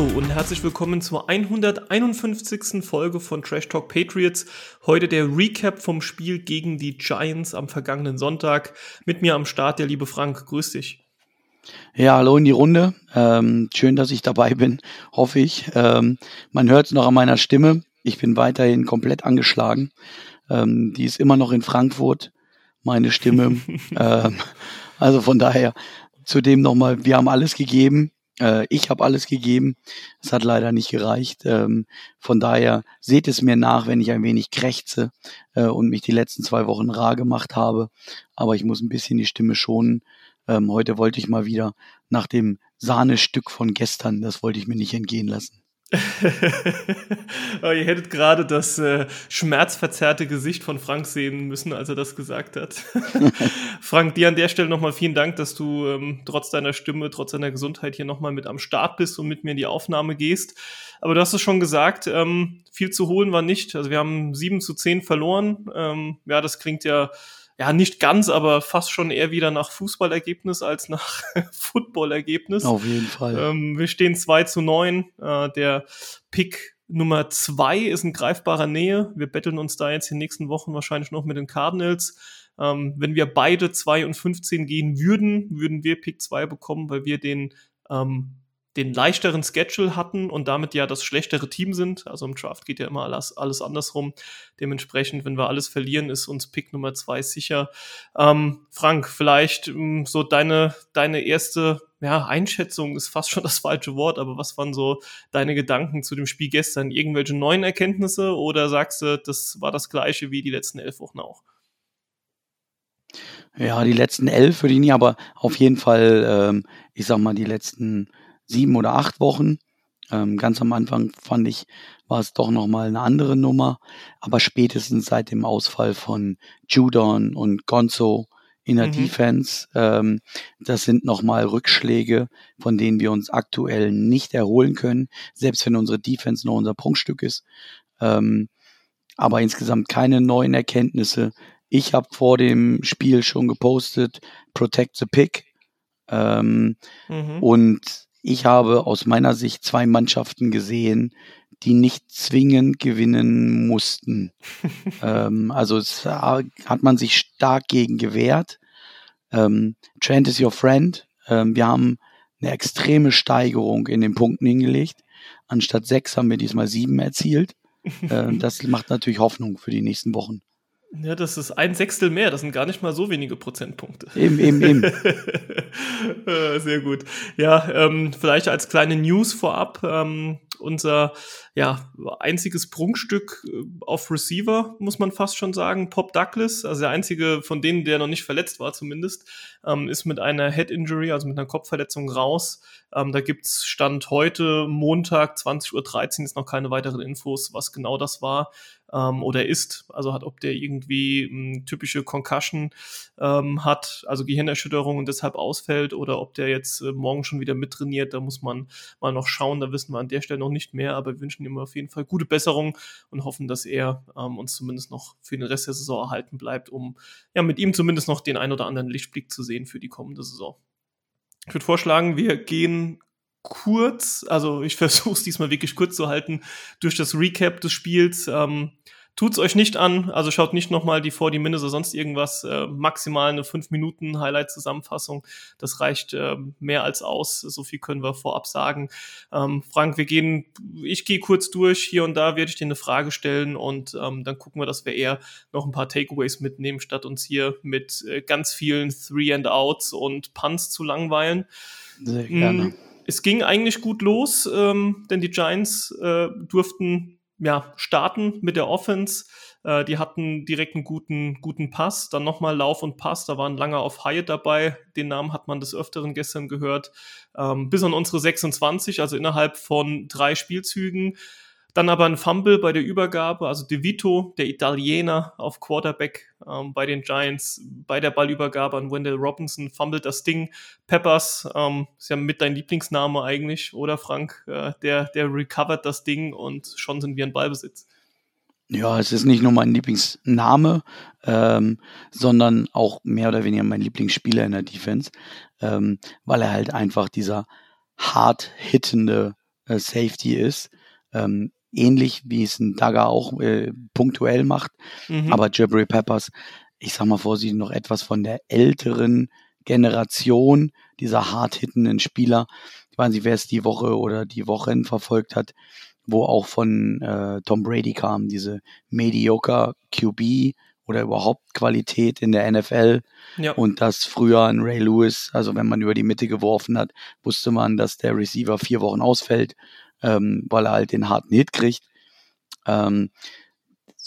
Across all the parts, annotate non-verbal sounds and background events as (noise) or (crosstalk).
Hallo und herzlich willkommen zur 151. Folge von Trash Talk Patriots. Heute der Recap vom Spiel gegen die Giants am vergangenen Sonntag. Mit mir am Start der liebe Frank. Grüß dich. Ja, hallo in die Runde. Ähm, schön, dass ich dabei bin, hoffe ich. Ähm, man hört es noch an meiner Stimme. Ich bin weiterhin komplett angeschlagen. Ähm, die ist immer noch in Frankfurt, meine Stimme. (laughs) ähm, also von daher zudem nochmal, wir haben alles gegeben. Äh, ich habe alles gegeben. Es hat leider nicht gereicht. Ähm, von daher seht es mir nach, wenn ich ein wenig krächze äh, und mich die letzten zwei Wochen rar gemacht habe. Aber ich muss ein bisschen die Stimme schonen. Ähm, heute wollte ich mal wieder nach dem Sahnestück von gestern, das wollte ich mir nicht entgehen lassen. (laughs) oh, ihr hättet gerade das äh, schmerzverzerrte Gesicht von Frank sehen müssen, als er das gesagt hat. (laughs) Frank, dir an der Stelle nochmal vielen Dank, dass du ähm, trotz deiner Stimme, trotz deiner Gesundheit hier nochmal mit am Start bist und mit mir in die Aufnahme gehst. Aber du hast es schon gesagt, ähm, viel zu holen war nicht. Also wir haben 7 zu 10 verloren. Ähm, ja, das klingt ja ja, nicht ganz, aber fast schon eher wieder nach Fußballergebnis als nach (laughs) Footballergebnis. Auf jeden Fall. Ähm, wir stehen 2 zu 9. Äh, der Pick Nummer 2 ist in greifbarer Nähe. Wir betteln uns da jetzt in den nächsten Wochen wahrscheinlich noch mit den Cardinals. Ähm, wenn wir beide 2 und 15 gehen würden, würden wir Pick 2 bekommen, weil wir den ähm, den leichteren Schedule hatten und damit ja das schlechtere Team sind. Also im Draft geht ja immer alles, alles andersrum. Dementsprechend, wenn wir alles verlieren, ist uns Pick Nummer zwei sicher. Ähm, Frank, vielleicht ähm, so deine, deine erste ja, Einschätzung ist fast schon das falsche Wort, aber was waren so deine Gedanken zu dem Spiel gestern? Irgendwelche neuen Erkenntnisse oder sagst du, das war das gleiche wie die letzten elf Wochen auch? Ja, die letzten elf würde ich nicht, aber auf jeden Fall, ähm, ich sag mal, die letzten sieben oder acht Wochen. Ähm, ganz am Anfang fand ich, war es doch nochmal eine andere Nummer. Aber spätestens seit dem Ausfall von Judon und Gonzo in der mhm. Defense, ähm, das sind nochmal Rückschläge, von denen wir uns aktuell nicht erholen können, selbst wenn unsere Defense noch unser Prunkstück ist. Ähm, aber insgesamt keine neuen Erkenntnisse. Ich habe vor dem Spiel schon gepostet, Protect the Pick. Ähm, mhm. Und ich habe aus meiner Sicht zwei Mannschaften gesehen, die nicht zwingend gewinnen mussten. (laughs) ähm, also es hat man sich stark gegen gewehrt. Ähm, Trent is your friend. Ähm, wir haben eine extreme Steigerung in den Punkten hingelegt. Anstatt sechs haben wir diesmal sieben erzielt. äh, das macht natürlich Hoffnung für die nächsten Wochen. Ja, das ist ein Sechstel mehr, das sind gar nicht mal so wenige Prozentpunkte. Eben, eben, eben. (laughs) Äh, sehr gut. Ja, ähm, vielleicht als kleine News vorab. Ähm, unser ja, einziges Prunkstück äh, auf Receiver, muss man fast schon sagen. Pop Douglas, also der einzige von denen, der noch nicht verletzt war zumindest, ähm, ist mit einer Head Injury, also mit einer Kopfverletzung raus. Ähm, da gibt's Stand heute, Montag, 20.13 Uhr, ist noch keine weiteren Infos, was genau das war ähm, oder ist. Also hat, ob der irgendwie m, typische Concussion ähm, hat, also Gehirnerschütterung und deshalb ausfällt oder ob der jetzt äh, morgen schon wieder mittrainiert, da muss man mal noch schauen. Da wissen wir an der Stelle noch nicht mehr, aber wir wünschen ihm auf jeden Fall gute Besserung und hoffen, dass er ähm, uns zumindest noch für den Rest der Saison erhalten bleibt, um ja mit ihm zumindest noch den ein oder anderen Lichtblick zu sehen für die kommende Saison. Ich würde vorschlagen, wir gehen kurz, also ich (laughs) versuche es diesmal wirklich kurz zu halten, durch das Recap des Spiels. Ähm, Tut's euch nicht an, also schaut nicht nochmal die 40 Minutes oder sonst irgendwas, äh, maximal eine 5 Minuten Highlight-Zusammenfassung. Das reicht äh, mehr als aus. So viel können wir vorab sagen. Ähm, Frank, wir gehen, ich gehe kurz durch. Hier und da werde ich dir eine Frage stellen und ähm, dann gucken wir, dass wir eher noch ein paar Takeaways mitnehmen, statt uns hier mit äh, ganz vielen Three and Outs und Punts zu langweilen. Sehr gerne. Mm, es ging eigentlich gut los, ähm, denn die Giants äh, durften ja, starten mit der Offense. Äh, die hatten direkt einen guten, guten Pass, dann nochmal Lauf und Pass. Da waren lange auf Hyatt dabei. Den Namen hat man des Öfteren gestern gehört. Ähm, bis an unsere 26, also innerhalb von drei Spielzügen. Dann aber ein Fumble bei der Übergabe, also De Vito, der Italiener auf Quarterback ähm, bei den Giants, bei der Ballübergabe an Wendell Robinson, fummelt das Ding. Peppers, ähm, ist ja mit dein Lieblingsname eigentlich, oder Frank? Äh, der, der recovert das Ding und schon sind wir in Ballbesitz. Ja, es ist nicht nur mein Lieblingsname, ähm, sondern auch mehr oder weniger mein Lieblingsspieler in der Defense, ähm, weil er halt einfach dieser hart hittende äh, Safety ist. Ähm, ähnlich wie es ein Dagger auch äh, punktuell macht. Mhm. Aber Jabri Peppers, ich sag mal vorsichtig, noch etwas von der älteren Generation dieser hart hittenden Spieler. Ich weiß nicht, wer es die Woche oder die Wochen verfolgt hat, wo auch von äh, Tom Brady kam, diese mediocre QB oder überhaupt Qualität in der NFL. Ja. Und das früher ein Ray Lewis, also wenn man über die Mitte geworfen hat, wusste man, dass der Receiver vier Wochen ausfällt, ähm, weil er halt den harten Hit kriegt. Ähm,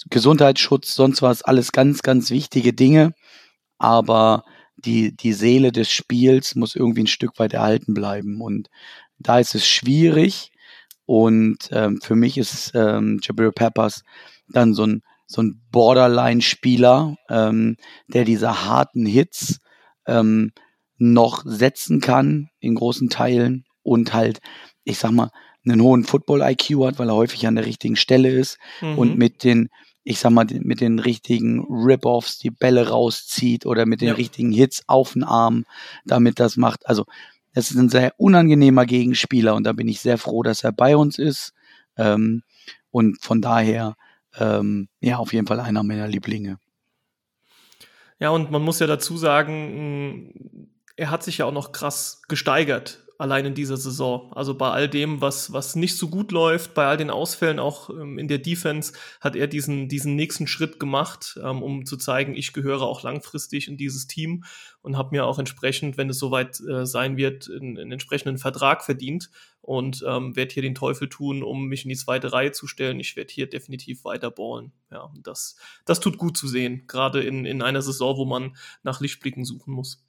Gesundheitsschutz, sonst was, alles ganz, ganz wichtige Dinge. Aber die, die Seele des Spiels muss irgendwie ein Stück weit erhalten bleiben. Und da ist es schwierig. Und ähm, für mich ist ähm, Jabril Peppers dann so ein, so ein Borderline-Spieler, ähm, der diese harten Hits ähm, noch setzen kann in großen Teilen und halt, ich sag mal, einen hohen Football-IQ hat, weil er häufig an der richtigen Stelle ist mhm. und mit den ich sag mal, mit den richtigen Rip-Offs die Bälle rauszieht oder mit den ja. richtigen Hits auf den Arm, damit das macht. Also, es ist ein sehr unangenehmer Gegenspieler und da bin ich sehr froh, dass er bei uns ist. Ähm, und von daher, ähm, ja, auf jeden Fall einer meiner Lieblinge. Ja, und man muss ja dazu sagen, er hat sich ja auch noch krass gesteigert allein in dieser Saison. Also bei all dem, was, was nicht so gut läuft, bei all den Ausfällen auch ähm, in der Defense, hat er diesen, diesen nächsten Schritt gemacht, ähm, um zu zeigen, ich gehöre auch langfristig in dieses Team und habe mir auch entsprechend, wenn es soweit äh, sein wird, einen, einen entsprechenden Vertrag verdient und ähm, werde hier den Teufel tun, um mich in die zweite Reihe zu stellen. Ich werde hier definitiv weiter ballen. Ja, das, das tut gut zu sehen, gerade in, in einer Saison, wo man nach Lichtblicken suchen muss.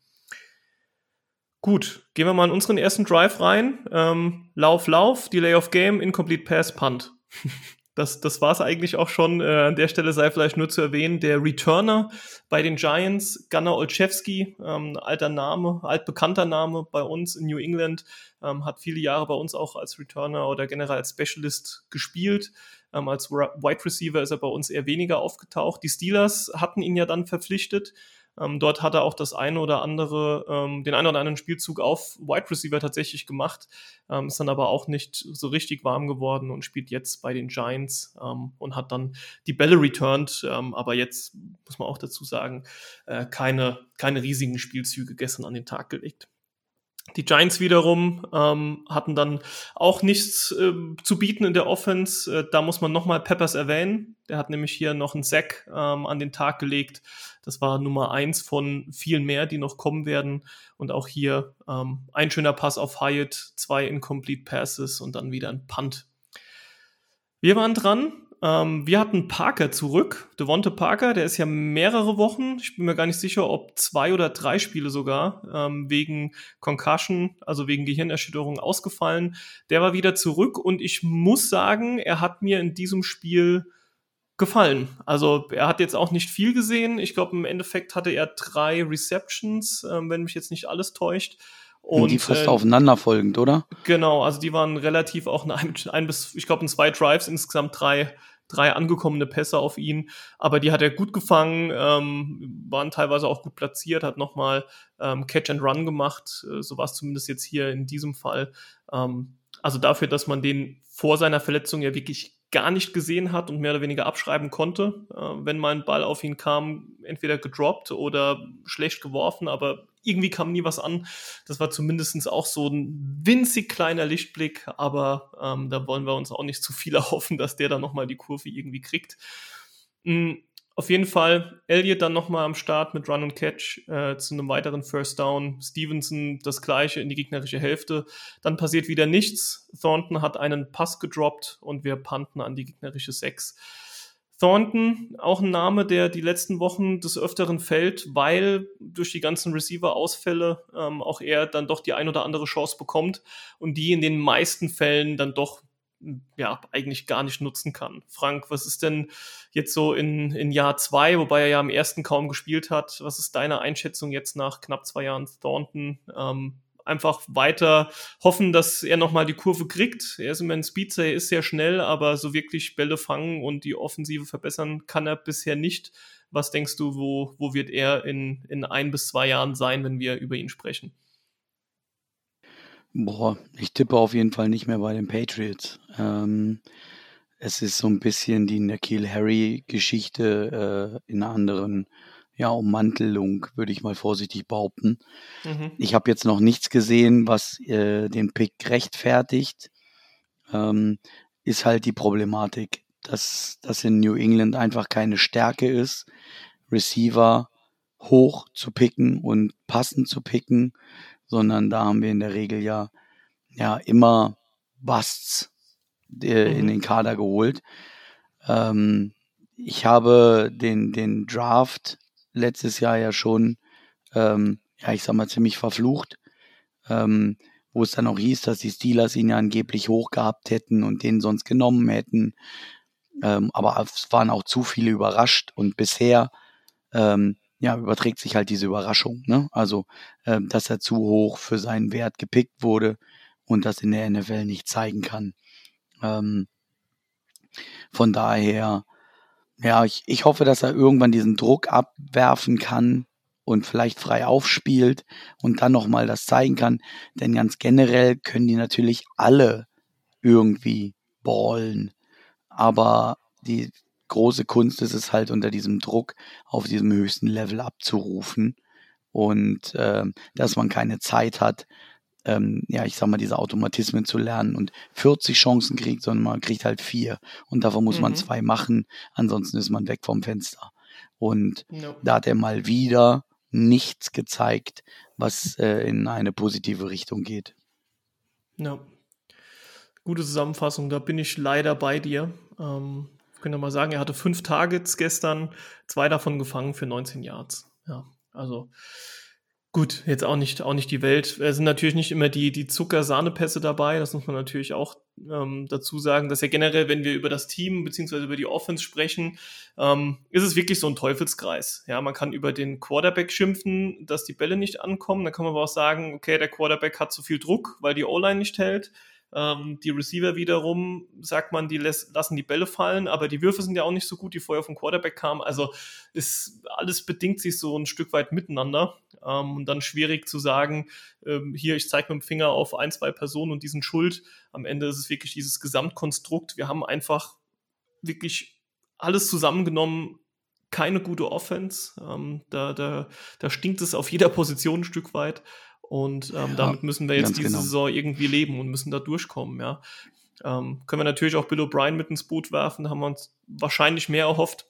Gut, gehen wir mal in unseren ersten Drive rein. Ähm, Lauf, Lauf, Delay of Game, Incomplete Pass, Punt. (laughs) Das, das war es eigentlich auch schon. Äh, an der Stelle sei vielleicht nur zu erwähnen, der Returner bei den Giants, Gunnar Olszewski, ähm, alter Name, altbekannter Name bei uns in New England, ähm, hat viele Jahre bei uns auch als Returner oder generell als Specialist gespielt. Ähm, als Wide Receiver ist er bei uns eher weniger aufgetaucht. Die Steelers hatten ihn ja dann verpflichtet ähm, dort hat er auch das eine oder andere, ähm, den einen oder anderen Spielzug auf Wide Receiver tatsächlich gemacht, ähm, ist dann aber auch nicht so richtig warm geworden und spielt jetzt bei den Giants ähm, und hat dann die Bälle returned, ähm, aber jetzt muss man auch dazu sagen, äh, keine, keine riesigen Spielzüge gestern an den Tag gelegt. Die Giants wiederum ähm, hatten dann auch nichts äh, zu bieten in der Offense. Äh, da muss man nochmal Peppers erwähnen. Der hat nämlich hier noch einen Sack ähm, an den Tag gelegt. Das war Nummer eins von vielen mehr, die noch kommen werden. Und auch hier ähm, ein schöner Pass auf Hyatt, zwei Incomplete Passes und dann wieder ein Punt. Wir waren dran ähm, wir hatten Parker zurück, Devonte Parker, der ist ja mehrere Wochen, ich bin mir gar nicht sicher, ob zwei oder drei Spiele sogar, ähm, wegen Concussion, also wegen Gehirnerschütterung ausgefallen. Der war wieder zurück und ich muss sagen, er hat mir in diesem Spiel gefallen. Also er hat jetzt auch nicht viel gesehen. Ich glaube, im Endeffekt hatte er drei Receptions, ähm, wenn mich jetzt nicht alles täuscht. Und, die fast äh, aufeinanderfolgend, oder? Genau, also die waren relativ auch ein, ein bis, ich glaube, in zwei Drives insgesamt drei drei angekommene Pässe auf ihn, aber die hat er gut gefangen, ähm, waren teilweise auch gut platziert, hat nochmal ähm, Catch and Run gemacht, äh, so war es zumindest jetzt hier in diesem Fall. Ähm, also dafür, dass man den vor seiner Verletzung ja wirklich gar nicht gesehen hat und mehr oder weniger abschreiben konnte, äh, wenn mal ein Ball auf ihn kam, entweder gedroppt oder schlecht geworfen, aber irgendwie kam nie was an. Das war zumindest auch so ein winzig kleiner Lichtblick, aber ähm, da wollen wir uns auch nicht zu viel (laughs) erhoffen, dass der dann nochmal die Kurve irgendwie kriegt. Mhm. Auf jeden Fall Elliott dann nochmal am Start mit Run und Catch äh, zu einem weiteren First Down. Stevenson das gleiche in die gegnerische Hälfte. Dann passiert wieder nichts. Thornton hat einen Pass gedroppt und wir panten an die gegnerische 6. Thornton, auch ein Name, der die letzten Wochen des Öfteren fällt, weil durch die ganzen Receiver-Ausfälle ähm, auch er dann doch die ein oder andere Chance bekommt und die in den meisten Fällen dann doch ja, eigentlich gar nicht nutzen kann. Frank, was ist denn jetzt so in, in Jahr zwei, wobei er ja im ersten kaum gespielt hat, was ist deine Einschätzung jetzt nach knapp zwei Jahren Thornton? Ähm, einfach weiter hoffen, dass er nochmal die Kurve kriegt. Er ist immer ein Speedster, er ist sehr schnell, aber so wirklich Bälle fangen und die Offensive verbessern kann er bisher nicht. Was denkst du, wo, wo wird er in, in ein bis zwei Jahren sein, wenn wir über ihn sprechen? Boah, ich tippe auf jeden Fall nicht mehr bei den Patriots. Ähm, es ist so ein bisschen die Nakil Harry-Geschichte äh, in einer anderen ja, Ummantelung, würde ich mal vorsichtig behaupten. Mhm. Ich habe jetzt noch nichts gesehen, was äh, den Pick rechtfertigt. Ähm, ist halt die Problematik, dass das in New England einfach keine Stärke ist, Receiver hoch zu picken und passend zu picken, sondern da haben wir in der Regel ja, ja immer Busts äh, mhm. in den Kader geholt. Ähm, ich habe den, den Draft letztes Jahr ja schon, ähm, ja, ich sag mal, ziemlich verflucht, ähm, wo es dann auch hieß, dass die Steelers ihn ja angeblich hoch gehabt hätten und den sonst genommen hätten. Ähm, aber es waren auch zu viele überrascht und bisher ähm, ja, überträgt sich halt diese Überraschung. Ne? Also, äh, dass er zu hoch für seinen Wert gepickt wurde und das in der NFL nicht zeigen kann. Ähm, von daher, ja, ich, ich hoffe, dass er irgendwann diesen Druck abwerfen kann und vielleicht frei aufspielt und dann nochmal das zeigen kann. Denn ganz generell können die natürlich alle irgendwie ballen. Aber die große Kunst ist es halt unter diesem Druck auf diesem höchsten Level abzurufen und äh, dass man keine Zeit hat, ähm, ja, ich sag mal, diese Automatismen zu lernen und 40 Chancen kriegt, sondern man kriegt halt vier. Und davon muss mhm. man zwei machen, ansonsten ist man weg vom Fenster. Und no. da hat er mal wieder nichts gezeigt, was äh, in eine positive Richtung geht. Ja. Gute Zusammenfassung, da bin ich leider bei dir. Ähm, könnte mal sagen, er hatte fünf Targets gestern, zwei davon gefangen für 19 Yards. Ja, also Gut, jetzt auch nicht, auch nicht die Welt. Es sind natürlich nicht immer die, die Zucker-Sahnepässe dabei. Das muss man natürlich auch ähm, dazu sagen, dass ja generell, wenn wir über das Team beziehungsweise über die Offense sprechen, ähm, ist es wirklich so ein Teufelskreis. Ja, man kann über den Quarterback schimpfen, dass die Bälle nicht ankommen. Dann kann man aber auch sagen, okay, der Quarterback hat zu viel Druck, weil die O-Line nicht hält. Ähm, die Receiver wiederum, sagt man, die lassen die Bälle fallen, aber die Würfe sind ja auch nicht so gut, die vorher vom Quarterback kamen. Also ist, alles bedingt sich so ein Stück weit miteinander. Ähm, und dann schwierig zu sagen, ähm, hier, ich zeige mit dem Finger auf ein, zwei Personen und die sind schuld. Am Ende ist es wirklich dieses Gesamtkonstrukt. Wir haben einfach wirklich alles zusammengenommen, keine gute Offense. Ähm, da, da, da stinkt es auf jeder Position ein Stück weit. Und ähm, ja, damit müssen wir jetzt diese genau. Saison irgendwie leben und müssen da durchkommen, ja. Ähm, können wir natürlich auch Bill O'Brien mit ins Boot werfen, haben wir uns wahrscheinlich mehr erhofft.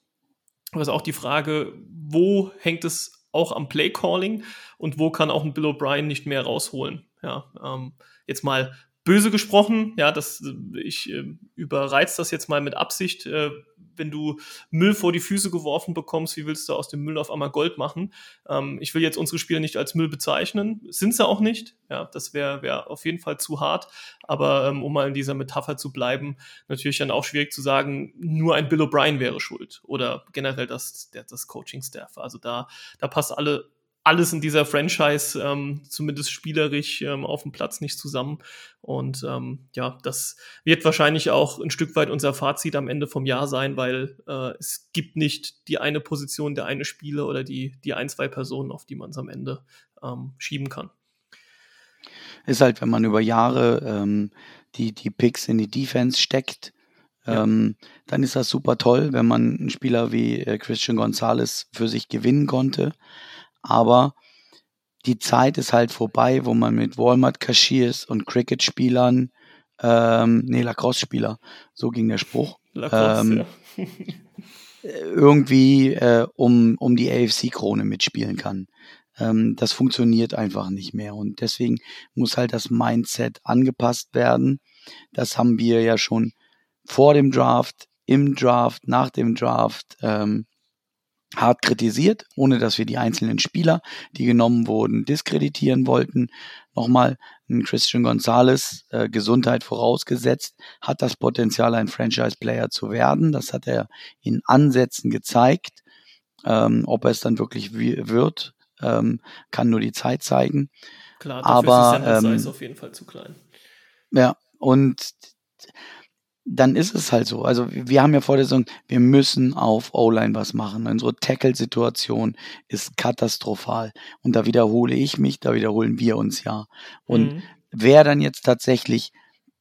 Aber es ist auch die Frage, wo hängt es auch am Play-Calling und wo kann auch ein Bill O'Brien nicht mehr rausholen? Ja, ähm, jetzt mal böse gesprochen, ja, das, ich äh, überreiz das jetzt mal mit Absicht. Äh, wenn du Müll vor die Füße geworfen bekommst, wie willst du aus dem Müll auf einmal Gold machen? Ähm, ich will jetzt unsere Spieler nicht als Müll bezeichnen, sind sie auch nicht. Ja, das wäre wär auf jeden Fall zu hart. Aber ähm, um mal in dieser Metapher zu bleiben, natürlich dann auch schwierig zu sagen, nur ein Bill O'Brien wäre schuld oder generell das, das Coaching-Staff. Also da, da passt alle alles in dieser Franchise, ähm, zumindest spielerisch, ähm, auf dem Platz nicht zusammen. Und ähm, ja, das wird wahrscheinlich auch ein Stück weit unser Fazit am Ende vom Jahr sein, weil äh, es gibt nicht die eine Position, der eine Spieler oder die, die ein, zwei Personen, auf die man es am Ende ähm, schieben kann. Ist halt, wenn man über Jahre ähm, die, die Picks in die Defense steckt, ja. ähm, dann ist das super toll, wenn man einen Spieler wie äh, Christian Gonzalez für sich gewinnen konnte. Aber die Zeit ist halt vorbei, wo man mit Walmart-Cashiers und Cricket-Spielern, ähm, nee, Lacrosse-Spieler, so ging der Spruch, Lacrosse, ähm, ja. irgendwie äh, um, um die AFC-Krone mitspielen kann. Ähm, das funktioniert einfach nicht mehr. Und deswegen muss halt das Mindset angepasst werden. Das haben wir ja schon vor dem Draft, im Draft, nach dem Draft ähm, hart kritisiert, ohne dass wir die einzelnen Spieler, die genommen wurden, diskreditieren wollten. Nochmal, ein Christian Gonzalez, äh, Gesundheit vorausgesetzt, hat das Potenzial, ein Franchise-Player zu werden. Das hat er in Ansätzen gezeigt. Ähm, ob er es dann wirklich wird, ähm, kann nur die Zeit zeigen. Klar, dafür Aber, ist ähm, auf jeden Fall zu klein. Ja, und dann ist es halt so. Also wir haben ja vor der Saison, wir müssen auf O-Line was machen. Unsere Tackle-Situation ist katastrophal. Und da wiederhole ich mich, da wiederholen wir uns ja. Und mhm. wer dann jetzt tatsächlich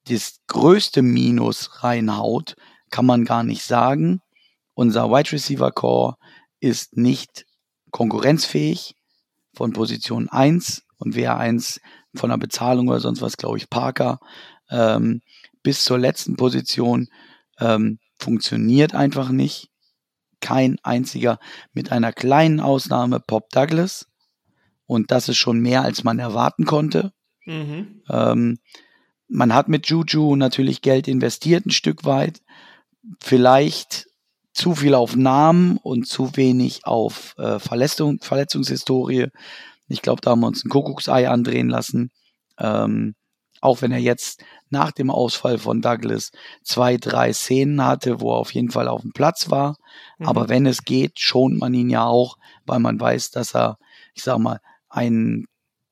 das größte Minus reinhaut, kann man gar nicht sagen. Unser Wide Receiver Core ist nicht konkurrenzfähig von Position 1 und wer eins von der Bezahlung oder sonst was, glaube ich, Parker, ähm, bis zur letzten Position ähm, funktioniert einfach nicht. Kein einziger, mit einer kleinen Ausnahme Pop Douglas. Und das ist schon mehr, als man erwarten konnte. Mhm. Ähm, man hat mit Juju natürlich Geld investiert, ein Stück weit. Vielleicht zu viel auf Namen und zu wenig auf äh, Verletzung, Verletzungshistorie. Ich glaube, da haben wir uns ein Kuckucksei andrehen lassen. Ähm, auch wenn er jetzt nach dem Ausfall von Douglas zwei, drei Szenen hatte, wo er auf jeden Fall auf dem Platz war. Mhm. Aber wenn es geht, schont man ihn ja auch, weil man weiß, dass er, ich sag mal, einen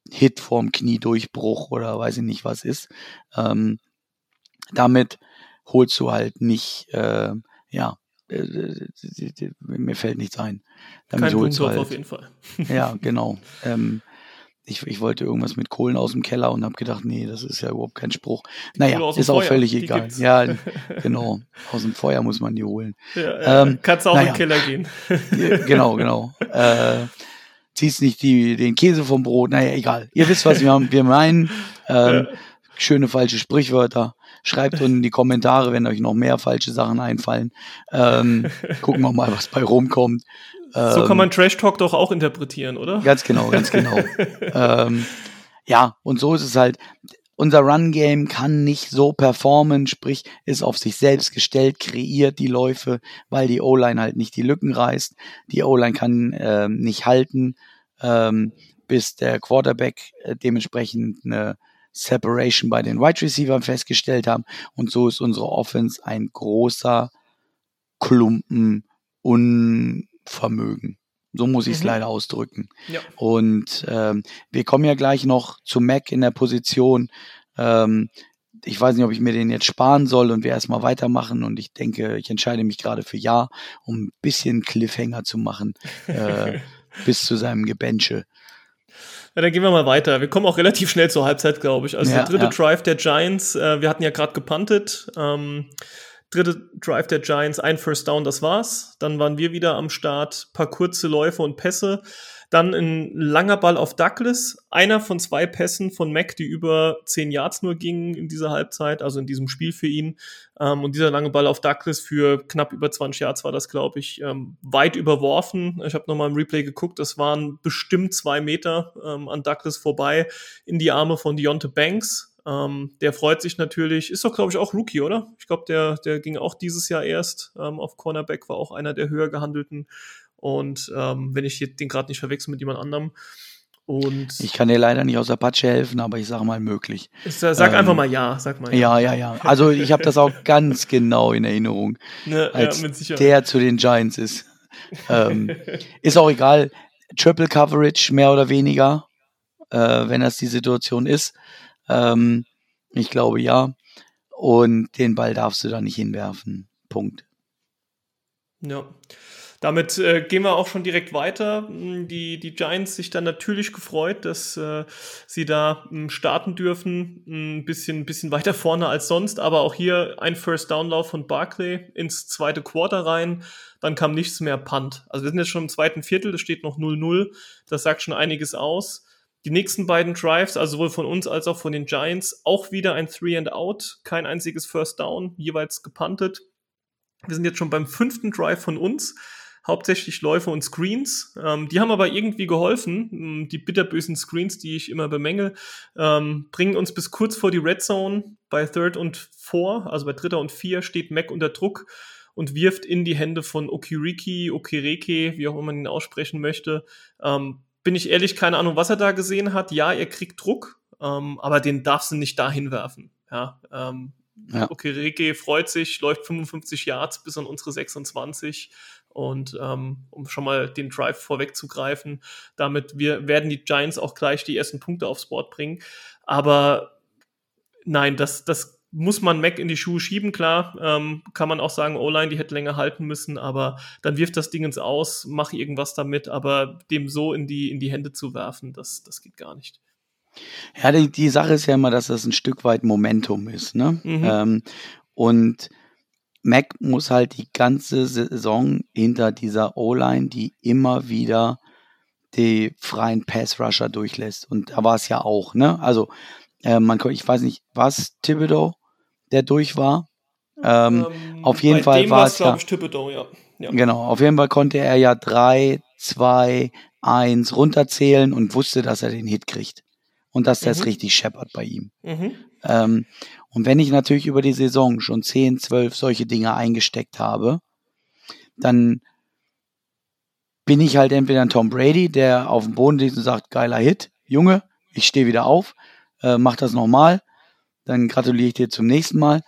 Hit vorm Kniedurchbruch oder weiß ich nicht was ist. Ähm, damit holst du halt nicht, äh, ja, äh, mir fällt nichts ein. Damit Kein holst du halt, auf jeden Fall. ja, (laughs) genau. Ähm, ich, ich wollte irgendwas mit Kohlen aus dem Keller und habe gedacht, nee, das ist ja überhaupt kein Spruch. Naja, ist auch Feuer, völlig egal. Ja, (laughs) genau. Aus dem Feuer muss man die holen. Ja, ähm, kannst auch naja. in den Keller gehen. genau, genau. Äh, ziehst nicht die, den Käse vom Brot. Naja, egal. Ihr wisst, was wir, wir meinen. Ähm, ja. Schöne falsche Sprichwörter. Schreibt unten in die Kommentare, wenn euch noch mehr falsche Sachen einfallen. Ähm, gucken wir mal, was bei rumkommt. So kann man ähm, Trash Talk doch auch interpretieren, oder? Ganz genau, ganz genau. (laughs) ähm, ja, und so ist es halt. Unser Run-Game kann nicht so performen, sprich, ist auf sich selbst gestellt, kreiert die Läufe, weil die O-Line halt nicht die Lücken reißt. Die O-Line kann ähm, nicht halten, ähm, bis der Quarterback äh, dementsprechend eine Separation bei den Wide Receivers festgestellt haben. Und so ist unsere Offense ein großer Klumpen un Vermögen. So muss ich es mhm. leider ausdrücken. Ja. Und ähm, wir kommen ja gleich noch zu Mac in der Position. Ähm, ich weiß nicht, ob ich mir den jetzt sparen soll und wir erstmal weitermachen. Und ich denke, ich entscheide mich gerade für Ja, um ein bisschen Cliffhanger zu machen äh, (laughs) bis zu seinem Gebenche. Ja, dann gehen wir mal weiter. Wir kommen auch relativ schnell zur Halbzeit, glaube ich. Also ja, der dritte ja. Drive der Giants. Äh, wir hatten ja gerade gepuntet. Ähm, dritte Drive der Giants, ein First Down, das war's. Dann waren wir wieder am Start, paar kurze Läufe und Pässe. Dann ein langer Ball auf Douglas, einer von zwei Pässen von Mac, die über zehn Yards nur gingen in dieser Halbzeit, also in diesem Spiel für ihn. Ähm, und dieser lange Ball auf Douglas für knapp über 20 Yards war das, glaube ich, ähm, weit überworfen. Ich habe nochmal im Replay geguckt, das waren bestimmt zwei Meter ähm, an Douglas vorbei in die Arme von Deontay Banks. Ähm, der freut sich natürlich, ist doch, glaube ich, auch Rookie, oder? Ich glaube, der, der ging auch dieses Jahr erst ähm, auf Cornerback, war auch einer der höher gehandelten. Und ähm, wenn ich den gerade nicht verwechsel mit jemand anderem. Und ich kann dir leider nicht aus der Patsche helfen, aber ich sage mal möglich. Sag ähm, einfach mal ja, sag mal ja. Ja, ja, ja. Also ich habe das auch (laughs) ganz genau in Erinnerung, ne, als ja, der zu den Giants ist. ähm, (laughs) ist auch egal. Triple Coverage, mehr oder weniger, äh, wenn das die Situation ist. Ähm, ich glaube ja. Und den Ball darfst du da nicht hinwerfen. Punkt. Ja. Damit äh, gehen wir auch schon direkt weiter. Die, die Giants sich dann natürlich gefreut, dass äh, sie da m, starten dürfen. Ein bisschen, bisschen weiter vorne als sonst, aber auch hier ein First Down Lauf von Barclay ins zweite Quarter rein. Dann kam nichts mehr Punt. Also wir sind jetzt schon im zweiten Viertel, das steht noch 0-0. Das sagt schon einiges aus. Die nächsten beiden Drives, also sowohl von uns als auch von den Giants, auch wieder ein Three and Out, kein einziges First Down, jeweils gepuntet. Wir sind jetzt schon beim fünften Drive von uns, hauptsächlich Läufe und Screens. Ähm, die haben aber irgendwie geholfen. Ähm, die bitterbösen Screens, die ich immer bemängel, ähm, bringen uns bis kurz vor die Red Zone. Bei Third und Four, also bei Dritter und Vier, steht Mac unter Druck und wirft in die Hände von Okiriki, Okireke, wie auch immer man ihn aussprechen möchte, ähm, bin ich ehrlich, keine Ahnung, was er da gesehen hat. Ja, er kriegt Druck, ähm, aber den darfst du nicht dahin werfen. Ja, ähm, ja. Okereke freut sich, läuft 55 Yards bis an unsere 26 und ähm, um schon mal den Drive vorwegzugreifen, damit wir werden die Giants auch gleich die ersten Punkte aufs Board bringen. Aber nein, das, das muss man Mac in die Schuhe schieben, klar. Ähm, kann man auch sagen, O-Line, die hätte länger halten müssen, aber dann wirft das Ding ins Aus, mach irgendwas damit, aber dem so in die, in die Hände zu werfen, das, das geht gar nicht. Ja, die, die Sache ist ja immer, dass das ein Stück weit Momentum ist. Ne? Mhm. Ähm, und Mac muss halt die ganze Saison hinter dieser O-Line, die immer wieder die freien Pass-Rusher durchlässt. Und da war es ja auch, ne? Also, äh, man, ich weiß nicht, was Thibodeau, der durch war. Ähm, Ähm, auf jeden Fall war es ja, ja. ja. genau, auf jeden Fall konnte er ja drei, zwei, eins runterzählen und wusste, dass er den Hit kriegt. Und dass das Mhm. richtig scheppert bei ihm. Mhm. Ähm, und wenn ich natürlich über die Saison schon 10, 12 solche Dinge eingesteckt habe, dann bin ich halt entweder ein Tom Brady, der auf dem Boden liegt und sagt, geiler Hit, Junge, ich stehe wieder auf, äh, mach das nochmal, dann gratuliere ich dir zum nächsten Mal.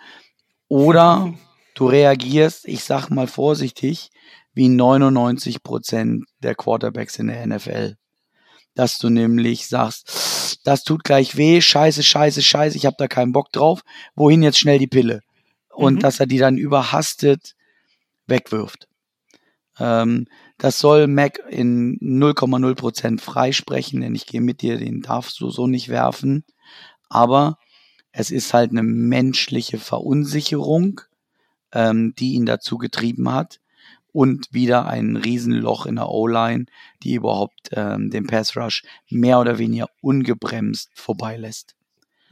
Oder (laughs) du reagierst, ich sag mal vorsichtig, wie 99 Prozent der Quarterbacks in der NFL. Dass du nämlich sagst, das tut gleich weh, scheiße, scheiße, scheiße, ich habe da keinen Bock drauf, wohin jetzt schnell die Pille? Und Mhm. dass er die dann überhastet wegwirft. Ähm, das soll Mac in 0,0 Prozent freisprechen, denn ich gehe mit dir, den darfst du so nicht werfen. Aber es ist halt eine menschliche Verunsicherung, ähm, die ihn dazu getrieben hat. Und wieder ein Riesenloch in der O-Line, die überhaupt ähm, den Pass Rush mehr oder weniger ungebremst vorbeilässt.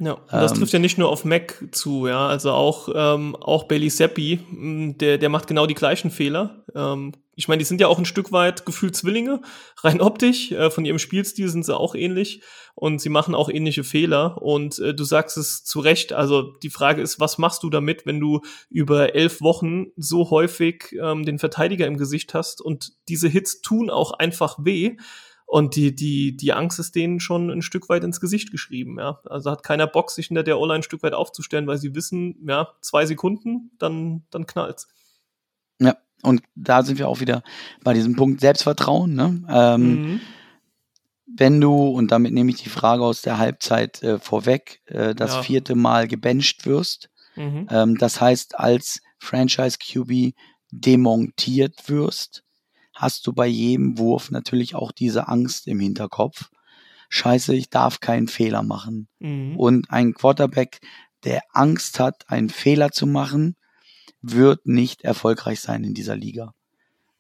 Ja, und das Ähm, trifft ja nicht nur auf Mac zu, ja, also auch, ähm, auch Bailey Seppi, mh, der, der macht genau die gleichen Fehler. Ähm, ich meine, die sind ja auch ein Stück weit gefühlt Zwillinge, (laughs) rein optisch, äh, von ihrem Spielstil sind sie auch ähnlich. Und sie machen auch ähnliche Fehler. Und äh, du sagst es zu Recht, also die Frage ist, was machst du damit, wenn du über elf Wochen so häufig ähm, den Verteidiger im Gesicht hast? Und diese Hits tun auch einfach weh. Und die, die, die Angst ist denen schon ein Stück weit ins Gesicht geschrieben, ja. Also hat keiner Bock, sich hinter der O-Line ein Stück weit aufzustellen, weil sie wissen, ja, zwei Sekunden, dann, dann knallt's. Ja, und da sind wir auch wieder bei diesem Punkt Selbstvertrauen. Ne? Ähm, Mhm. Wenn du, und damit nehme ich die Frage aus der Halbzeit äh, vorweg, äh, das Ja. vierte Mal gebencht wirst, Mhm. ähm, das heißt, als Franchise QB demontiert wirst, hast du bei jedem Wurf natürlich auch diese Angst im Hinterkopf. Scheiße, ich darf keinen Fehler machen. Mhm. Und ein Quarterback, der Angst hat, einen Fehler zu machen, wird nicht erfolgreich sein in dieser Liga.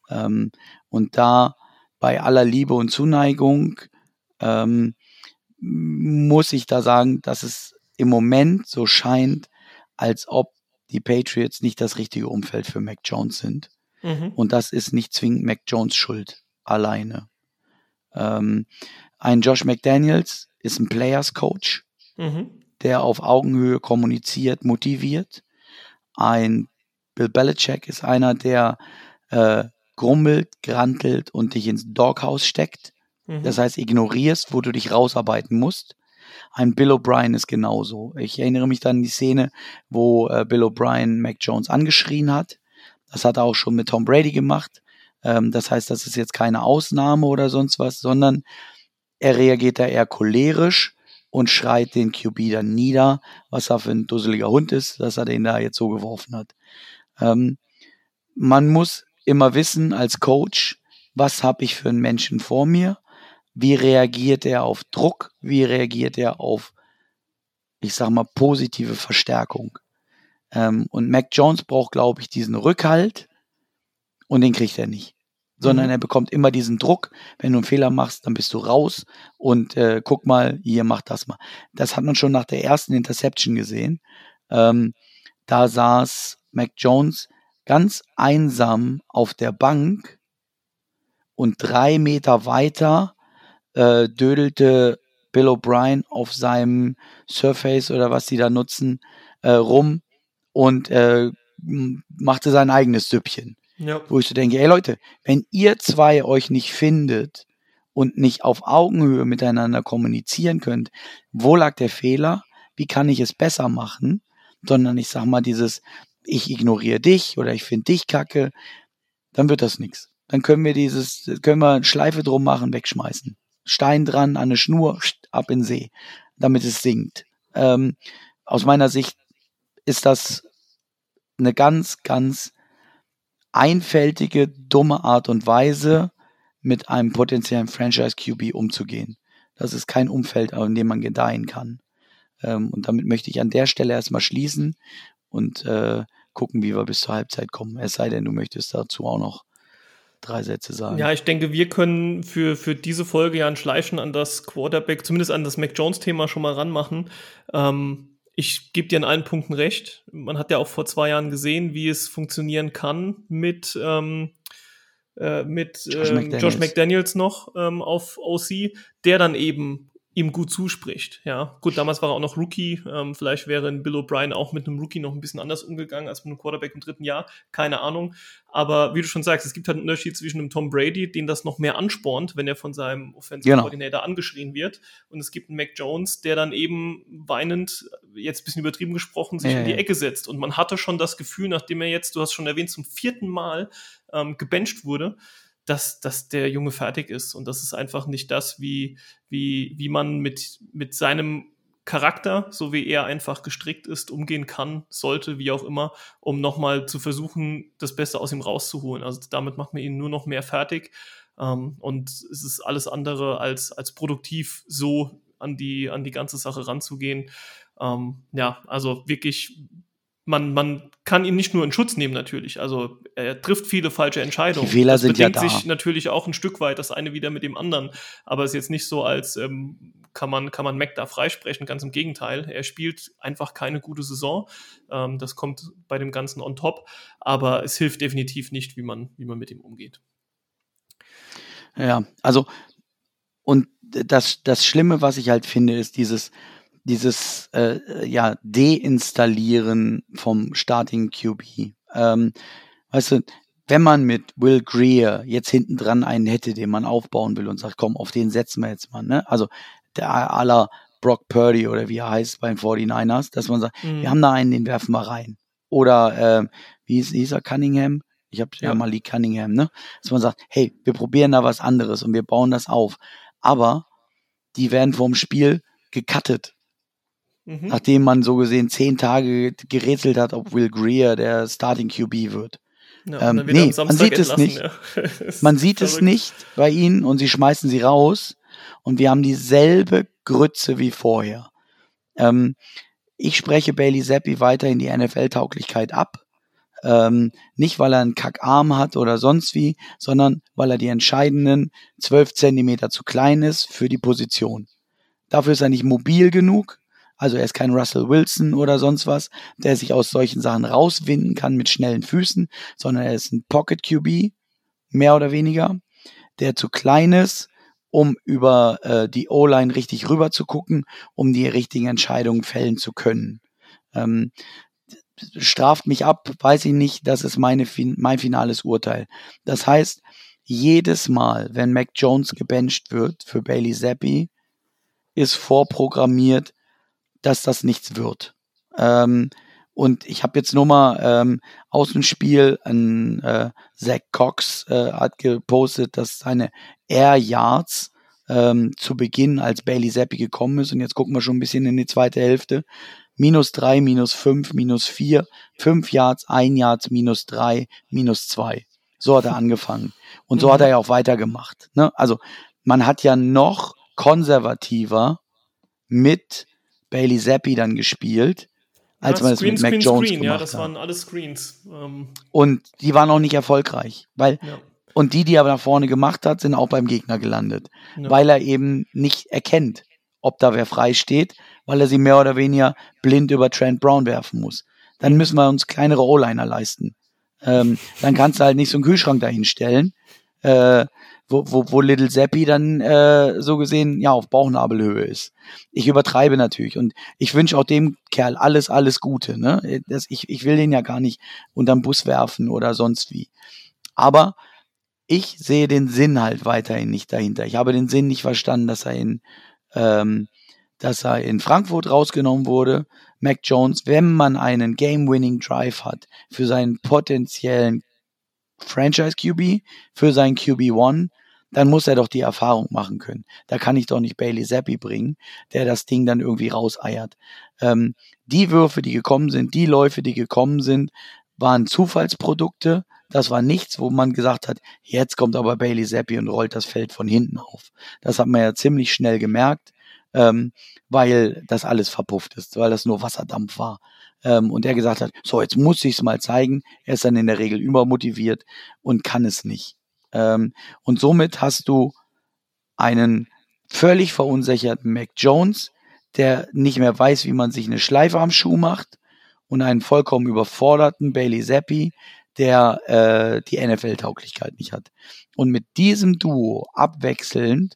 Ähm, und da bei aller Liebe und Zuneigung ähm, muss ich da sagen, dass es im Moment so scheint, als ob die Patriots nicht das richtige Umfeld für Mac Jones sind. Mhm. Und das ist nicht zwingend Mac Jones Schuld alleine. Ähm, ein Josh McDaniels ist ein Players Coach, Mhm. der auf Augenhöhe kommuniziert, motiviert. Ein Bill Belichick ist einer, der äh, grummelt, grantelt und dich ins Doghouse steckt. Mhm. Das heißt, ignorierst, wo du dich rausarbeiten musst. Ein Bill O'Brien ist genauso. Ich erinnere mich dann an die Szene, wo äh, Bill O'Brien Mac Jones angeschrien hat. Das hat er auch schon mit Tom Brady gemacht. Ähm, das heißt, das ist jetzt keine Ausnahme oder sonst was, sondern er reagiert da eher cholerisch und schreit den QB dann nieder, was er für ein dusseliger Hund ist, dass er den da jetzt so geworfen hat. Ähm, man muss immer wissen als Coach, was habe ich für einen Menschen vor mir, wie reagiert er auf Druck, wie reagiert er auf, ich sag mal, positive Verstärkung. Ähm, und Mac Jones braucht, glaube ich, diesen Rückhalt und den kriegt er nicht. Sondern Mhm. er bekommt immer diesen Druck, wenn du einen Fehler machst, dann bist du raus und äh, guck mal, hier, mach das mal. Das hat man schon nach der ersten Interception gesehen. Ähm, da saß Mac Jones ganz einsam auf der Bank und drei Meter weiter äh, dödelte Bill O'Brien auf seinem Surface oder was sie da nutzen äh, rum und äh, machte sein eigenes Süppchen. Ja. Wo ich so denke, ey Leute, wenn ihr zwei euch nicht findet und nicht auf Augenhöhe miteinander kommunizieren könnt, wo lag der Fehler? Wie kann ich es besser machen? Sondern ich sag mal dieses, ich ignoriere dich oder ich finde dich kacke, dann wird das nichts. Dann können wir dieses, können wir eine Schleife drum machen, wegschmeißen. Stein dran, an eine Schnur, ab in See, damit es sinkt. Ähm, aus meiner Sicht ist das eine ganz, ganz einfältige, dumme Art und Weise, mit einem potenziellen Franchise QB umzugehen. Das ist kein Umfeld, in dem man gedeihen kann. Ähm, und damit möchte ich an der Stelle erstmal schließen und äh, gucken, wie wir bis zur Halbzeit kommen. Es sei denn, du möchtest dazu auch noch drei Sätze sagen. Ja, ich denke, wir können für, für diese Folge ja ein Schleichen an das Quarterback, zumindest an das Mac Jones-Thema schon mal ranmachen. Ähm, ich gebe dir in allen Punkten recht. Man hat ja auch vor zwei Jahren gesehen, wie es funktionieren kann mit, ähm, äh, mit Josh, ähm, McDaniels. Josh McDaniels noch ähm, auf OC, der dann eben ihm gut zuspricht. Ja, gut, damals war er auch noch Rookie. Ähm, vielleicht wäre ein Bill O'Brien auch mit einem Rookie noch ein bisschen anders umgegangen als mit einem Quarterback im dritten Jahr. Keine Ahnung. Aber wie du schon sagst, es gibt halt einen Unterschied zwischen einem Tom Brady, den das noch mehr anspornt, wenn er von seinem Offensive genau. Coordinator angeschrien wird. Und es gibt einen Mac Jones, der dann eben weinend, jetzt ein bisschen übertrieben gesprochen, sich ja, in die. Ecke setzt. Und man hatte schon das Gefühl, nachdem er jetzt, du hast schon erwähnt, zum vierten Mal ähm, gebencht wurde, dass, dass der Junge fertig ist. Und das ist einfach nicht das, wie, wie, wie man mit, mit seinem Charakter, so wie er einfach gestrickt ist, umgehen kann, sollte, wie auch immer, um nochmal zu versuchen, das Beste aus ihm rauszuholen. Also damit macht man ihn nur noch mehr fertig. Ähm, und es ist alles andere als, als produktiv, so an die, an die ganze Sache ranzugehen. Ähm, ja, also wirklich man, man kann ihn nicht nur in Schutz nehmen natürlich. Also er trifft viele falsche Entscheidungen. Die Fehler das sind ja da. sich natürlich auch ein Stück weit das eine wieder mit dem anderen. Aber es ist jetzt nicht so, als ähm, kann man kann man Mac da freisprechen. Ganz im Gegenteil. Er spielt einfach keine gute Saison. Ähm, das kommt bei dem Ganzen on top. Aber es hilft definitiv nicht, wie man wie man mit ihm umgeht. Ja, also und das das Schlimme, was ich halt finde, ist dieses dieses äh, ja Deinstallieren vom Starting QB. Ähm, weißt du, wenn man mit Will Greer jetzt hinten dran einen hätte, den man aufbauen will und sagt, komm, auf den setzen wir jetzt mal, ne? Also der aller Brock Purdy oder wie er heißt beim 49ers, dass man sagt, mhm. wir haben da einen, den werfen wir rein. Oder äh, wie hieß, hieß er Cunningham? Ich habe ja. ja mal Lee Cunningham, ne? Dass man sagt, hey, wir probieren da was anderes und wir bauen das auf. Aber die werden vorm Spiel gecuttet. Mhm. Nachdem man so gesehen zehn Tage gerätselt hat, ob Will Greer der Starting QB wird. Ja, ähm, nee, (laughs) man sieht es nicht. Ja. man sieht es nicht bei ihnen und sie schmeißen sie raus und wir haben dieselbe Grütze wie vorher. Ähm, ich spreche Bailey Zappi weiter in die NFL-Tauglichkeit ab. Ähm, nicht, weil er einen Kackarm hat oder sonst wie, sondern weil er die entscheidenden zwölf Zentimeter zu klein ist für die Position. Dafür ist er nicht mobil genug also er ist kein Russell Wilson oder sonst was, der sich aus solchen Sachen rauswinden kann mit schnellen Füßen, sondern er ist ein Pocket QB, mehr oder weniger, der zu klein ist, um über äh, die O-Line richtig rüber zu gucken, um die richtigen Entscheidungen fällen zu können. Ähm, straft mich ab, weiß ich nicht, das ist meine, mein finales Urteil. Das heißt, jedes Mal, wenn Mac Jones gebencht wird für Bailey Zappi, ist vorprogrammiert, dass das nichts wird. Ähm, und ich habe jetzt nur mal ähm, aus dem Spiel, ein äh, Zach Cox äh, hat gepostet, dass seine Air Yards ähm, zu Beginn, als Bailey Zappi gekommen ist, und jetzt gucken wir schon ein bisschen in die zweite Hälfte, minus drei, minus fünf, minus vier, fünf Yards, ein Yards, minus drei, minus zwei. So hat er angefangen. Und so mhm. hat er ja auch weitergemacht. Ne? Also man hat ja noch konservativer mit Bailey Zappi dann gespielt, als ja, man Screen, es mit Screen, Mac Jones Screen, gemacht ja, das hat. waren alles Screens. Ähm. Und die waren auch nicht erfolgreich, weil ja. und die, die er nach vorne gemacht hat, sind auch beim Gegner gelandet, ja. weil er eben nicht erkennt, ob da wer frei steht, weil er sie mehr oder weniger blind über Trent Brown werfen muss. Dann müssen wir uns kleinere O-Liner leisten. Ähm, dann kannst du halt nicht so einen Kühlschrank dahinstellen. Äh, wo, wo, wo Little Seppi dann äh, so gesehen ja auf Bauchnabelhöhe ist. Ich übertreibe natürlich und ich wünsche auch dem Kerl alles, alles Gute. Ne? Das, ich, ich will den ja gar nicht unterm Bus werfen oder sonst wie. Aber ich sehe den Sinn halt weiterhin nicht dahinter. Ich habe den Sinn nicht verstanden, dass er in, ähm, dass er in Frankfurt rausgenommen wurde. Mac Jones, wenn man einen Game-Winning Drive hat für seinen potenziellen Franchise QB, für seinen QB One, dann muss er doch die Erfahrung machen können. Da kann ich doch nicht Bailey Zappi bringen, der das Ding dann irgendwie rauseiert. Ähm, die Würfe, die gekommen sind, die Läufe, die gekommen sind, waren Zufallsprodukte, das war nichts, wo man gesagt hat, jetzt kommt aber Bailey Zappi und rollt das Feld von hinten auf. Das hat man ja ziemlich schnell gemerkt, ähm, weil das alles verpufft ist, weil das nur Wasserdampf war. Ähm, und er gesagt hat, so, jetzt muss ich es mal zeigen. Er ist dann in der Regel übermotiviert und kann es nicht. Ähm, und somit hast du einen völlig verunsicherten Mac Jones, der nicht mehr weiß, wie man sich eine Schleife am Schuh macht, und einen vollkommen überforderten Bailey Zappi, der äh, die NFL-Tauglichkeit nicht hat. Und mit diesem Duo abwechselnd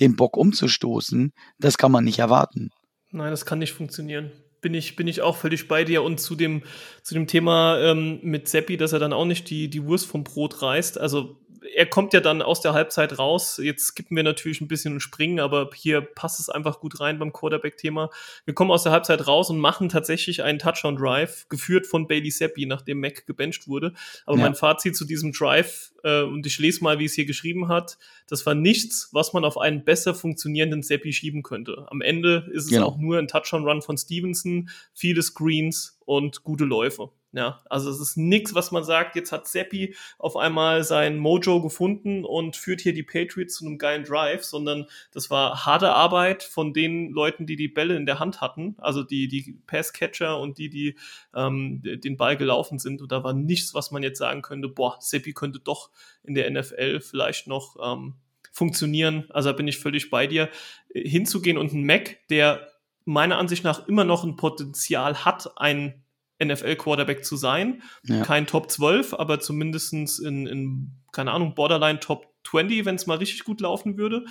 den Bock umzustoßen, das kann man nicht erwarten. Nein, das kann nicht funktionieren bin ich, bin ich auch völlig bei dir. Und zu dem, zu dem Thema ähm, mit Seppi, dass er dann auch nicht die, die Wurst vom Brot reißt. Also er kommt ja dann aus der Halbzeit raus. Jetzt skippen wir natürlich ein bisschen und springen, aber hier passt es einfach gut rein beim Quarterback-Thema. Wir kommen aus der Halbzeit raus und machen tatsächlich einen Touchdown-Drive, geführt von Bailey Seppi, nachdem Mac gebencht wurde. Aber ja. mein Fazit zu diesem Drive, äh, und ich lese mal, wie es hier geschrieben hat, das war nichts, was man auf einen besser funktionierenden Seppi schieben könnte. Am Ende ist es genau. auch nur ein Touchdown-Run von Stevenson, viele Screens und gute Läufe. Ja, also es ist nichts, was man sagt, jetzt hat Seppi auf einmal sein Mojo gefunden und führt hier die Patriots zu einem geilen Drive, sondern das war harte Arbeit von den Leuten, die die Bälle in der Hand hatten, also die, die Passcatcher und die, die ähm, den Ball gelaufen sind. Und da war nichts, was man jetzt sagen könnte, boah, Seppi könnte doch in der NFL vielleicht noch ähm, funktionieren. Also da bin ich völlig bei dir. Hinzugehen und ein Mac, der meiner Ansicht nach immer noch ein Potenzial hat, ein NFL-Quarterback zu sein. Ja. Kein Top 12, aber zumindest in, in, keine Ahnung, Borderline Top 20, wenn es mal richtig gut laufen würde.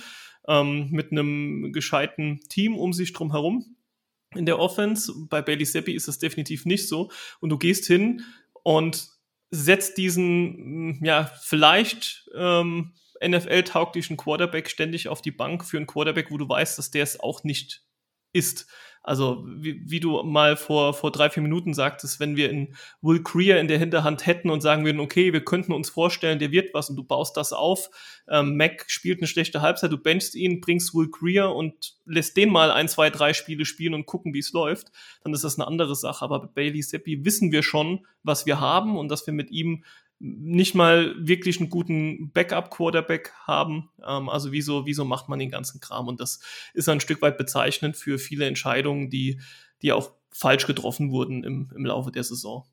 Ähm, mit einem gescheiten Team um sich drum herum. In der Offense, bei Bailey Seppi ist das definitiv nicht so. Und du gehst hin und setzt diesen, ja, vielleicht ähm, NFL-tauglichen Quarterback ständig auf die Bank für einen Quarterback, wo du weißt, dass der es auch nicht ist. Also wie, wie du mal vor, vor drei, vier Minuten sagtest, wenn wir in Will Creer in der Hinterhand hätten und sagen würden, okay, wir könnten uns vorstellen, der wird was und du baust das auf. Ähm, Mac spielt eine schlechte Halbzeit, du benchst ihn, bringst Will Creer und lässt den mal ein, zwei, drei Spiele spielen und gucken, wie es läuft, dann ist das eine andere Sache. Aber bei Bailey Seppi wissen wir schon, was wir haben und dass wir mit ihm nicht mal wirklich einen guten Backup-Quarterback haben. Ähm, also wieso, wieso macht man den ganzen Kram? Und das ist ein Stück weit bezeichnend für viele Entscheidungen, die, die auch falsch getroffen wurden im, im Laufe der Saison.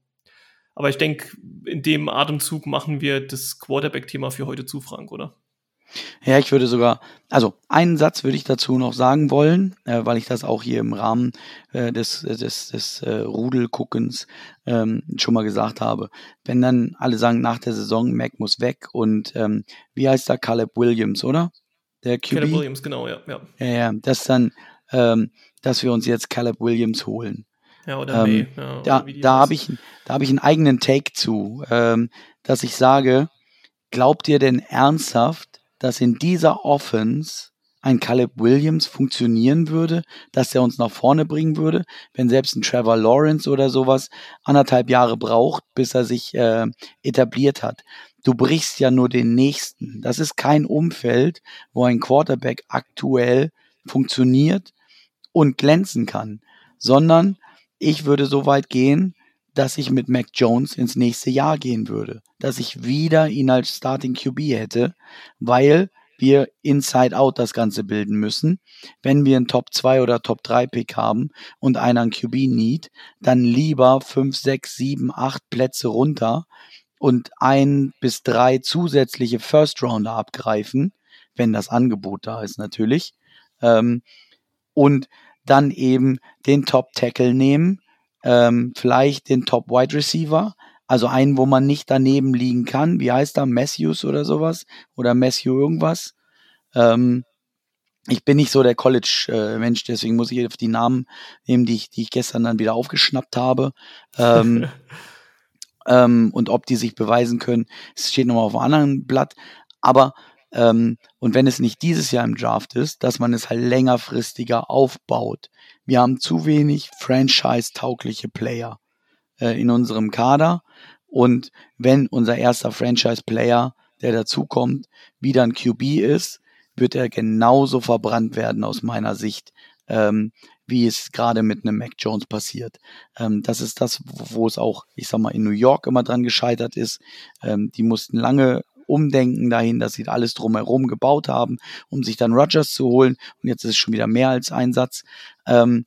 Aber ich denke, in dem Atemzug machen wir das Quarterback-Thema für heute zu, Frank, oder? Ja, ich würde sogar, also einen Satz würde ich dazu noch sagen wollen, äh, weil ich das auch hier im Rahmen äh, des, des, des äh, Rudelguckens ähm, schon mal gesagt habe. Wenn dann alle sagen, nach der Saison, Mac muss weg und ähm, wie heißt da Caleb Williams, oder? Der QB? Caleb Williams, genau, ja. Ja, ja, ja das dann, ähm, dass wir uns jetzt Caleb Williams holen. Ja, oder ähm, May. Ja, da da habe ich, da hab ich einen eigenen Take zu, ähm, dass ich sage, glaubt ihr denn ernsthaft, dass in dieser Offense ein Caleb Williams funktionieren würde, dass er uns nach vorne bringen würde, wenn selbst ein Trevor Lawrence oder sowas anderthalb Jahre braucht, bis er sich äh, etabliert hat. Du brichst ja nur den nächsten. Das ist kein Umfeld, wo ein Quarterback aktuell funktioniert und glänzen kann, sondern ich würde so weit gehen, dass ich mit Mac Jones ins nächste Jahr gehen würde, dass ich wieder ihn als Starting QB hätte, weil wir Inside Out das Ganze bilden müssen. Wenn wir einen Top 2 oder Top 3 Pick haben und einer einen QB Need, dann lieber 5, 6, 7, 8 Plätze runter und ein bis drei zusätzliche First Rounder abgreifen, wenn das Angebot da ist natürlich. Ähm, und dann eben den Top Tackle nehmen, ähm, vielleicht den Top Wide Receiver, also einen, wo man nicht daneben liegen kann. Wie heißt er? Matthews oder sowas? Oder Matthew irgendwas? Ähm, ich bin nicht so der College-Mensch, deswegen muss ich auf die Namen nehmen, die ich, die ich gestern dann wieder aufgeschnappt habe. Ähm, (laughs) ähm, und ob die sich beweisen können, es steht nochmal auf einem anderen Blatt. Aber ähm, und wenn es nicht dieses Jahr im Draft ist, dass man es halt längerfristiger aufbaut. Wir haben zu wenig franchise-taugliche Player äh, in unserem Kader. Und wenn unser erster Franchise-Player, der dazukommt, wieder ein QB ist, wird er genauso verbrannt werden aus meiner Sicht, ähm, wie es gerade mit einem Mac Jones passiert. Ähm, das ist das, wo es auch, ich sag mal, in New York immer dran gescheitert ist. Ähm, die mussten lange umdenken dahin, dass sie alles drumherum gebaut haben, um sich dann Rogers zu holen. Und jetzt ist es schon wieder mehr als ein Satz. Ähm,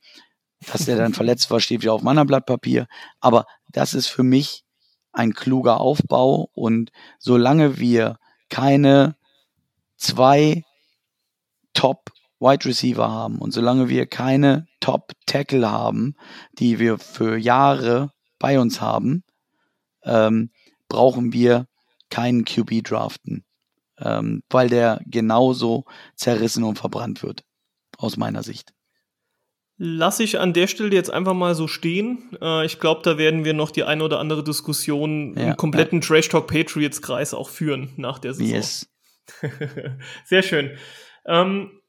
dass der dann (laughs) verletzt war, steht wieder auf meinem Blatt Papier. Aber das ist für mich ein kluger Aufbau. Und solange wir keine zwei Top Wide Receiver haben und solange wir keine Top Tackle haben, die wir für Jahre bei uns haben, ähm, brauchen wir keinen QB draften, ähm, weil der genauso zerrissen und verbrannt wird, aus meiner Sicht. Lass ich an der Stelle jetzt einfach mal so stehen. Äh, ich glaube, da werden wir noch die eine oder andere Diskussion ja, im kompletten ja. Trash Talk Patriots Kreis auch führen nach der Saison. Yes. (laughs) Sehr schön. Ähm,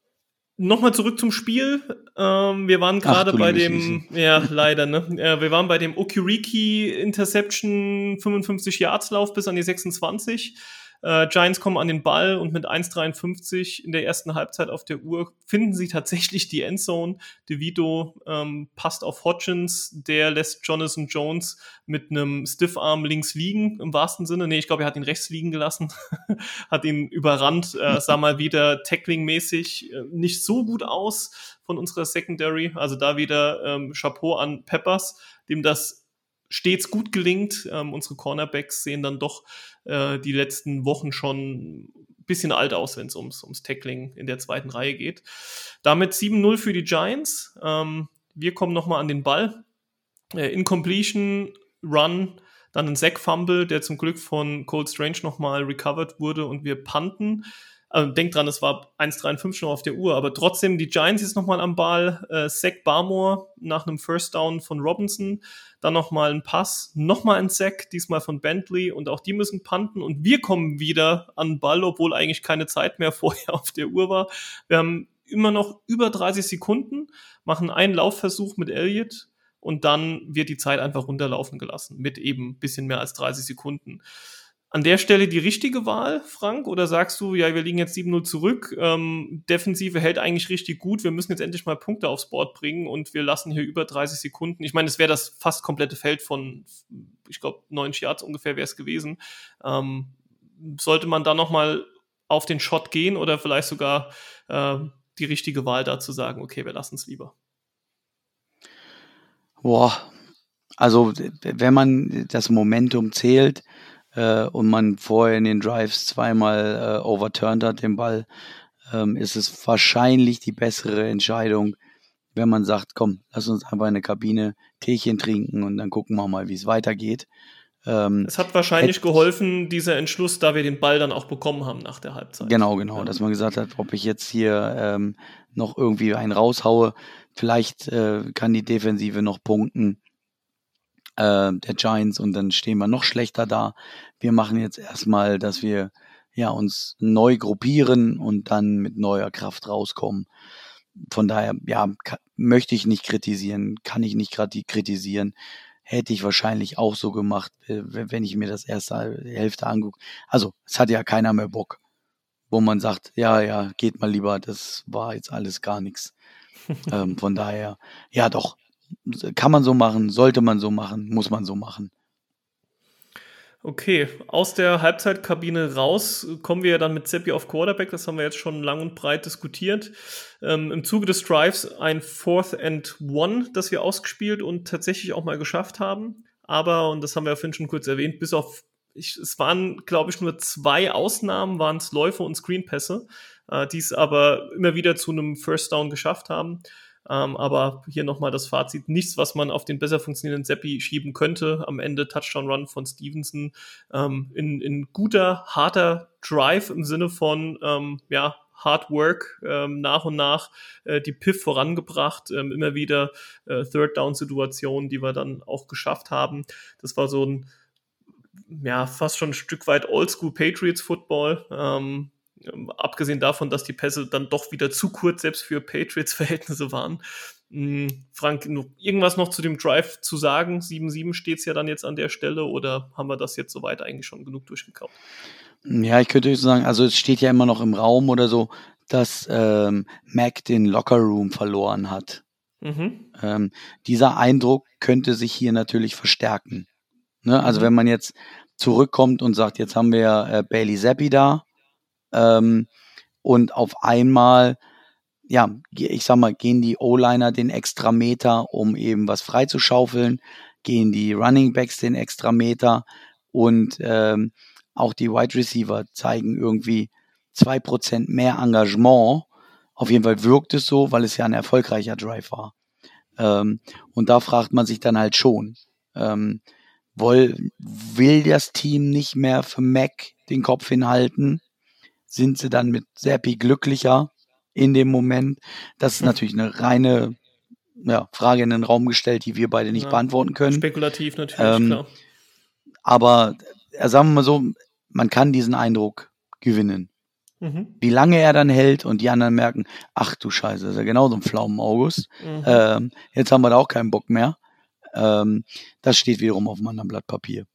Nochmal zurück zum Spiel. Ähm, wir waren gerade bei dem, (laughs) ja, leider, ne? Äh, wir waren bei dem Okuriki Interception 55 Yards Lauf bis an die 26. Äh, Giants kommen an den Ball und mit 1,53 in der ersten Halbzeit auf der Uhr finden sie tatsächlich die Endzone. DeVito ähm, passt auf Hodgins, der lässt Jonathan Jones mit einem Stiffarm links liegen, im wahrsten Sinne. Nee, ich glaube, er hat ihn rechts liegen gelassen, (laughs) hat ihn überrannt, äh, sah mal wieder tackling-mäßig äh, nicht so gut aus von unserer Secondary. Also da wieder ähm, Chapeau an Peppers, dem das stets gut gelingt. Ähm, unsere Cornerbacks sehen dann doch äh, die letzten Wochen schon ein bisschen alt aus, wenn es ums, ums Tackling in der zweiten Reihe geht. Damit 7-0 für die Giants. Ähm, wir kommen nochmal an den Ball. Äh, Incompletion, Run, dann ein Sack-Fumble, der zum Glück von Cold Strange nochmal recovered wurde und wir punten. Also denkt dran, es war 1,53 schon auf der Uhr, aber trotzdem die Giants jetzt nochmal am Ball. Äh, Sack Barmore nach einem First Down von Robinson, dann nochmal ein Pass, nochmal ein Sack, diesmal von Bentley und auch die müssen punten und wir kommen wieder an den Ball, obwohl eigentlich keine Zeit mehr (laughs) vorher auf der Uhr war. Wir haben immer noch über 30 Sekunden, machen einen Laufversuch mit Elliott und dann wird die Zeit einfach runterlaufen gelassen mit eben bisschen mehr als 30 Sekunden an der Stelle die richtige Wahl, Frank? Oder sagst du, ja, wir liegen jetzt 7-0 zurück, ähm, Defensive hält eigentlich richtig gut, wir müssen jetzt endlich mal Punkte aufs Board bringen und wir lassen hier über 30 Sekunden. Ich meine, es wäre das fast komplette Feld von, ich glaube, 90 Yards ungefähr wäre es gewesen. Ähm, sollte man da nochmal auf den Shot gehen oder vielleicht sogar äh, die richtige Wahl dazu sagen, okay, wir lassen es lieber? Boah, also wenn man das Momentum zählt, äh, und man vorher in den Drives zweimal äh, overturned hat, den Ball, ähm, ist es wahrscheinlich die bessere Entscheidung, wenn man sagt, komm, lass uns einfach in der Kabine Teechen trinken und dann gucken wir mal, wie es weitergeht. Ähm, es hat wahrscheinlich geholfen, dieser Entschluss, da wir den Ball dann auch bekommen haben nach der Halbzeit. Genau, genau, ja. dass man gesagt hat, ob ich jetzt hier ähm, noch irgendwie einen raushaue, vielleicht äh, kann die Defensive noch punkten äh, der Giants und dann stehen wir noch schlechter da. Wir machen jetzt erstmal, dass wir ja uns neu gruppieren und dann mit neuer Kraft rauskommen. Von daher, ja, kann, möchte ich nicht kritisieren, kann ich nicht gerade kritisieren. Hätte ich wahrscheinlich auch so gemacht, äh, wenn ich mir das erste Hälfte angucke. Also, es hat ja keiner mehr Bock, wo man sagt, ja, ja, geht mal lieber, das war jetzt alles gar nichts. (laughs) ähm, von daher, ja doch, kann man so machen, sollte man so machen, muss man so machen. Okay, aus der Halbzeitkabine raus kommen wir dann mit Seppi auf Quarterback. Das haben wir jetzt schon lang und breit diskutiert. Ähm, Im Zuge des Drives ein Fourth and One, das wir ausgespielt und tatsächlich auch mal geschafft haben. Aber, und das haben wir ja vorhin schon kurz erwähnt, bis auf, ich, es waren, glaube ich, nur zwei Ausnahmen, waren es Läufe und Screenpässe, äh, die es aber immer wieder zu einem First Down geschafft haben. Ähm, aber hier nochmal das Fazit. Nichts, was man auf den besser funktionierenden Seppi schieben könnte. Am Ende Touchdown-Run von Stevenson ähm, in, in guter, harter Drive im Sinne von, ähm, ja, Hard Work ähm, nach und nach äh, die Piff vorangebracht, ähm, immer wieder äh, Third Down Situationen, die wir dann auch geschafft haben. Das war so ein ja fast schon ein Stück weit Oldschool Patriots Football. Ähm, ähm, abgesehen davon, dass die Pässe dann doch wieder zu kurz selbst für Patriots-Verhältnisse waren. Hm, Frank, irgendwas noch zu dem Drive zu sagen? 7-7 steht es ja dann jetzt an der Stelle oder haben wir das jetzt soweit eigentlich schon genug durchgekauft? Ja, ich könnte sagen, also es steht ja immer noch im Raum oder so, dass ähm, Mac den Locker Room verloren hat. Mhm. Ähm, dieser Eindruck könnte sich hier natürlich verstärken. Ne? Also mhm. wenn man jetzt zurückkommt und sagt, jetzt haben wir äh, Bailey Zappi da ähm, und auf einmal, ja, ich sag mal, gehen die O-Liner den extra Meter, um eben was freizuschaufeln, gehen die Running Backs den extra Meter und ähm, auch die Wide Receiver zeigen irgendwie zwei Prozent mehr Engagement. Auf jeden Fall wirkt es so, weil es ja ein erfolgreicher Drive war. Ähm, und da fragt man sich dann halt schon, ähm, will, will das Team nicht mehr für Mac den Kopf hinhalten? Sind sie dann mit Seppi glücklicher in dem Moment? Das ist hm. natürlich eine reine ja, Frage in den Raum gestellt, die wir beide nicht ja, beantworten können. Spekulativ natürlich, ähm, klar. Aber äh, sagen wir mal so, man kann diesen Eindruck gewinnen. Mhm. Wie lange er dann hält und die anderen merken, ach du Scheiße, das ist ja genauso ein Pflaumen August. Mhm. Ähm, jetzt haben wir da auch keinen Bock mehr. Ähm, das steht wiederum auf einem anderen Blatt Papier.